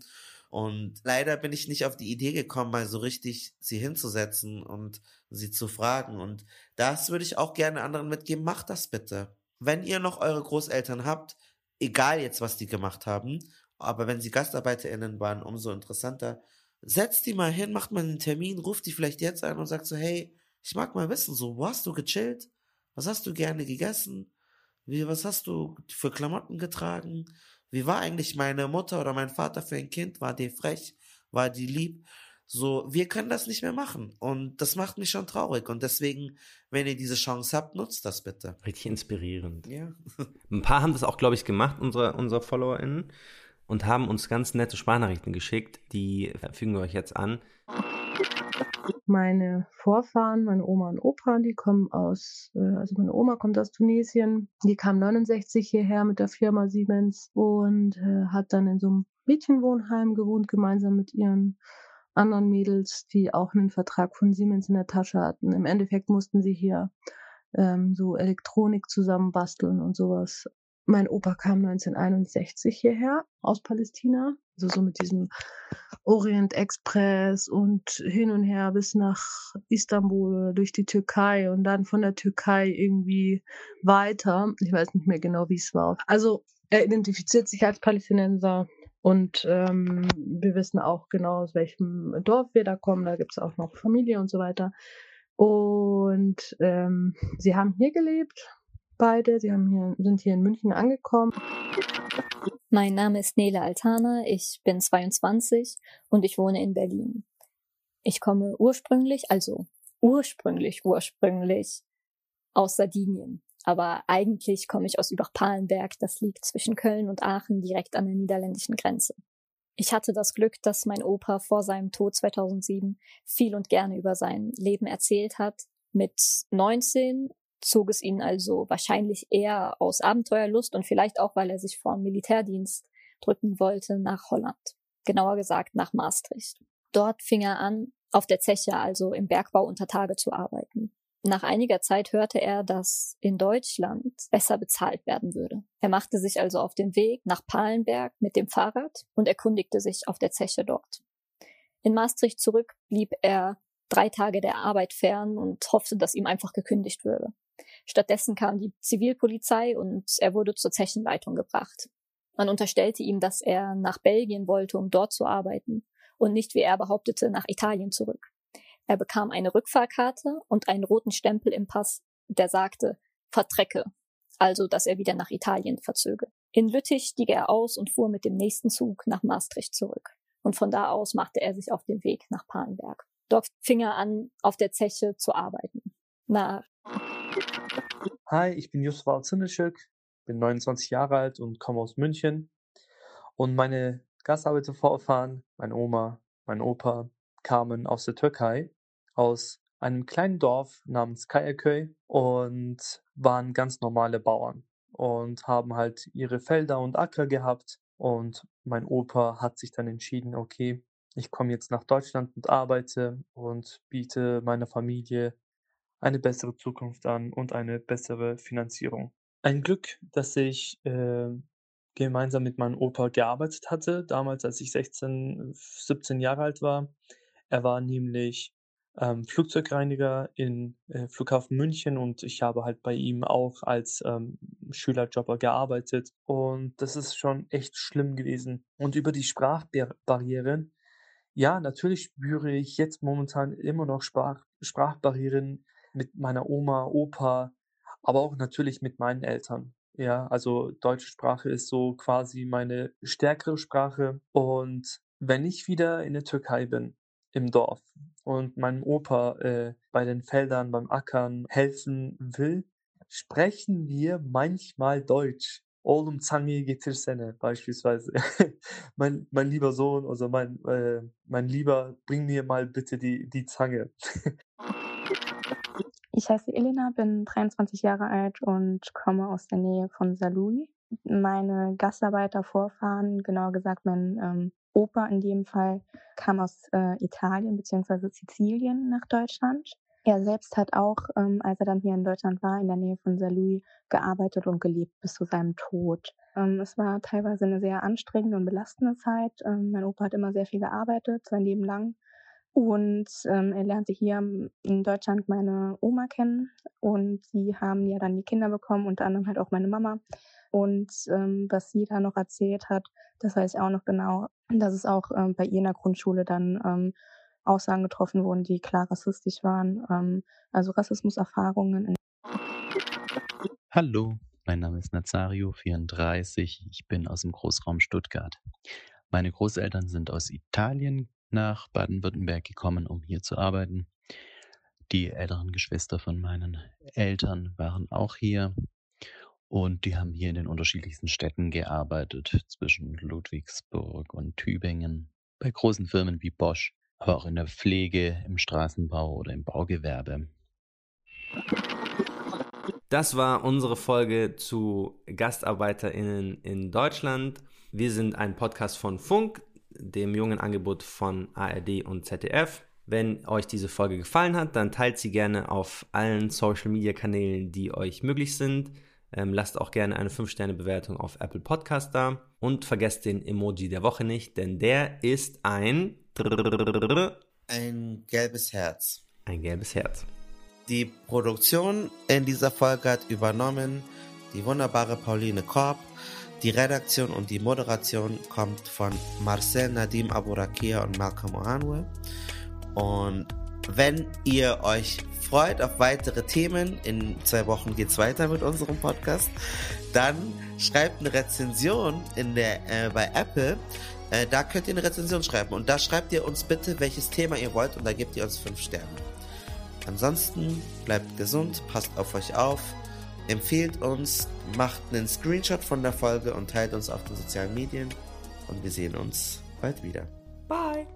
Und leider bin ich nicht auf die Idee gekommen, mal so richtig sie hinzusetzen und sie zu fragen. Und das würde ich auch gerne anderen mitgeben. Macht das bitte. Wenn ihr noch eure Großeltern habt, egal jetzt, was die gemacht haben, aber wenn sie GastarbeiterInnen waren, umso interessanter, setzt die mal hin, macht mal einen Termin, ruft die vielleicht jetzt an und sagt so, hey, ich mag mal wissen, so, wo hast du gechillt? Was hast du gerne gegessen? Wie, was hast du für Klamotten getragen? Wie war eigentlich meine Mutter oder mein Vater für ein Kind? War die frech? War die lieb? So, wir können das nicht mehr machen. Und das macht mich schon traurig. Und deswegen, wenn ihr diese Chance habt, nutzt das bitte. Richtig inspirierend. Ja. Ein paar haben das auch, glaube ich, gemacht, unsere, unsere FollowerInnen, und haben uns ganz nette Sprachnachrichten geschickt. Die fügen wir euch jetzt an. Meine Vorfahren, meine Oma und Opa, die kommen aus, äh, also meine Oma kommt aus Tunesien. Die kam 69 hierher mit der Firma Siemens und äh, hat dann in so einem Mädchenwohnheim gewohnt, gemeinsam mit ihren anderen Mädels, die auch einen Vertrag von Siemens in der Tasche hatten. Im Endeffekt mussten sie hier ähm, so Elektronik zusammenbasteln und sowas. Mein Opa kam 1961 hierher aus Palästina, also so mit diesem Orient Express und hin und her bis nach Istanbul durch die Türkei und dann von der Türkei irgendwie weiter. Ich weiß nicht mehr genau, wie es war. Also er identifiziert sich als Palästinenser und ähm, wir wissen auch genau, aus welchem Dorf wir da kommen. Da gibt es auch noch Familie und so weiter. Und ähm, sie haben hier gelebt, beide. Sie haben hier, sind hier in München angekommen. Mein Name ist Nele Altana, ich bin 22 und ich wohne in Berlin. Ich komme ursprünglich, also ursprünglich, ursprünglich aus Sardinien. aber eigentlich komme ich aus Übach-Palenberg, das liegt zwischen Köln und Aachen direkt an der niederländischen Grenze. Ich hatte das Glück, dass mein Opa vor seinem Tod 2007 viel und gerne über sein Leben erzählt hat. Mit 19 zog es ihn also wahrscheinlich eher aus Abenteuerlust und vielleicht auch, weil er sich vor Militärdienst drücken wollte, nach Holland. Genauer gesagt nach Maastricht. Dort fing er an, auf der Zeche, also im Bergbau unter Tage zu arbeiten. Nach einiger Zeit hörte er, dass in Deutschland besser bezahlt werden würde. Er machte sich also auf den Weg nach Palenberg mit dem Fahrrad und erkundigte sich auf der Zeche dort. In Maastricht zurück blieb er drei Tage der Arbeit fern und hoffte, dass ihm einfach gekündigt würde. Stattdessen kam die Zivilpolizei und er wurde zur Zechenleitung gebracht. Man unterstellte ihm, dass er nach Belgien wollte, um dort zu arbeiten und nicht, wie er behauptete, nach Italien zurück. Er bekam eine Rückfahrkarte und einen roten Stempel im Pass, der sagte Vertrecke, also dass er wieder nach Italien verzöge. In Lüttich stieg er aus und fuhr mit dem nächsten Zug nach Maastricht zurück. Und von da aus machte er sich auf den Weg nach Palenberg. Dort fing er an, auf der Zeche zu arbeiten. Na. Hi, ich bin Jusval Zindelschük, bin 29 Jahre alt und komme aus München. Und meine Gastarbeitervorfahren, meine Oma, mein Opa, kamen aus der Türkei, aus einem kleinen Dorf namens Kayaköy und waren ganz normale Bauern und haben halt ihre Felder und Acker gehabt. Und mein Opa hat sich dann entschieden, okay, ich komme jetzt nach Deutschland und arbeite und biete meiner Familie eine bessere Zukunft an und eine bessere Finanzierung. Ein Glück, dass ich äh, gemeinsam mit meinem Opa gearbeitet hatte, damals als ich 16, 17 Jahre alt war. Er war nämlich ähm, Flugzeugreiniger in äh, Flughafen München und ich habe halt bei ihm auch als ähm, Schülerjobber gearbeitet und das ist schon echt schlimm gewesen. Und über die Sprachbarrieren, ja, natürlich spüre ich jetzt momentan immer noch Sprach Sprachbarrieren mit meiner Oma, Opa, aber auch natürlich mit meinen Eltern. Ja, also deutsche Sprache ist so quasi meine stärkere Sprache und wenn ich wieder in der Türkei bin, im Dorf und meinem Opa äh, bei den Feldern beim Ackern helfen will, sprechen wir manchmal Deutsch. Oğlum zange getirsene beispielsweise. mein, mein lieber Sohn, also mein, äh, mein Lieber, bring mir mal bitte die, die Zange. ich heiße Elena, bin 23 Jahre alt und komme aus der Nähe von Salui. Meine Gastarbeitervorfahren, genauer gesagt mein ähm, Opa in dem Fall kam aus äh, Italien bzw. Sizilien nach Deutschland. Er selbst hat auch, ähm, als er dann hier in Deutschland war, in der Nähe von Saarlouis gearbeitet und gelebt bis zu seinem Tod. Ähm, es war teilweise eine sehr anstrengende und belastende Zeit. Ähm, mein Opa hat immer sehr viel gearbeitet, sein Leben lang. Und ähm, er lernte hier in Deutschland meine Oma kennen und sie haben ja dann die Kinder bekommen, unter anderem halt auch meine Mama. Und ähm, was sie da noch erzählt hat, das weiß ich auch noch genau, dass es auch ähm, bei ihr in der Grundschule dann ähm, Aussagen getroffen wurden, die klar rassistisch waren. Ähm, also Rassismuserfahrungen. Hallo, mein Name ist Nazario, 34. Ich bin aus dem Großraum Stuttgart. Meine Großeltern sind aus Italien nach Baden-Württemberg gekommen, um hier zu arbeiten. Die älteren Geschwister von meinen Eltern waren auch hier und die haben hier in den unterschiedlichsten Städten gearbeitet, zwischen Ludwigsburg und Tübingen, bei großen Firmen wie Bosch, aber auch in der Pflege, im Straßenbau oder im Baugewerbe. Das war unsere Folge zu GastarbeiterInnen in Deutschland. Wir sind ein Podcast von Funk, dem jungen Angebot von ARD und ZDF. Wenn euch diese Folge gefallen hat, dann teilt sie gerne auf allen Social Media Kanälen, die euch möglich sind. Ähm, lasst auch gerne eine 5-Sterne-Bewertung auf Apple Podcast da. Und vergesst den Emoji der Woche nicht, denn der ist ein. Ein gelbes Herz. Ein gelbes Herz. Die Produktion in dieser Folge hat übernommen die wunderbare Pauline Korb. Die Redaktion und die Moderation kommt von Marcel Nadim Aburakia und Malcolm Ohanwe. Und wenn ihr euch freut auf weitere Themen, in zwei Wochen geht's weiter mit unserem Podcast, dann schreibt eine Rezension in der, äh, bei Apple. Äh, da könnt ihr eine Rezension schreiben und da schreibt ihr uns bitte, welches Thema ihr wollt und da gebt ihr uns fünf Sterne. Ansonsten bleibt gesund, passt auf euch auf Empfehlt uns, macht einen Screenshot von der Folge und teilt uns auf den sozialen Medien. Und wir sehen uns bald wieder. Bye.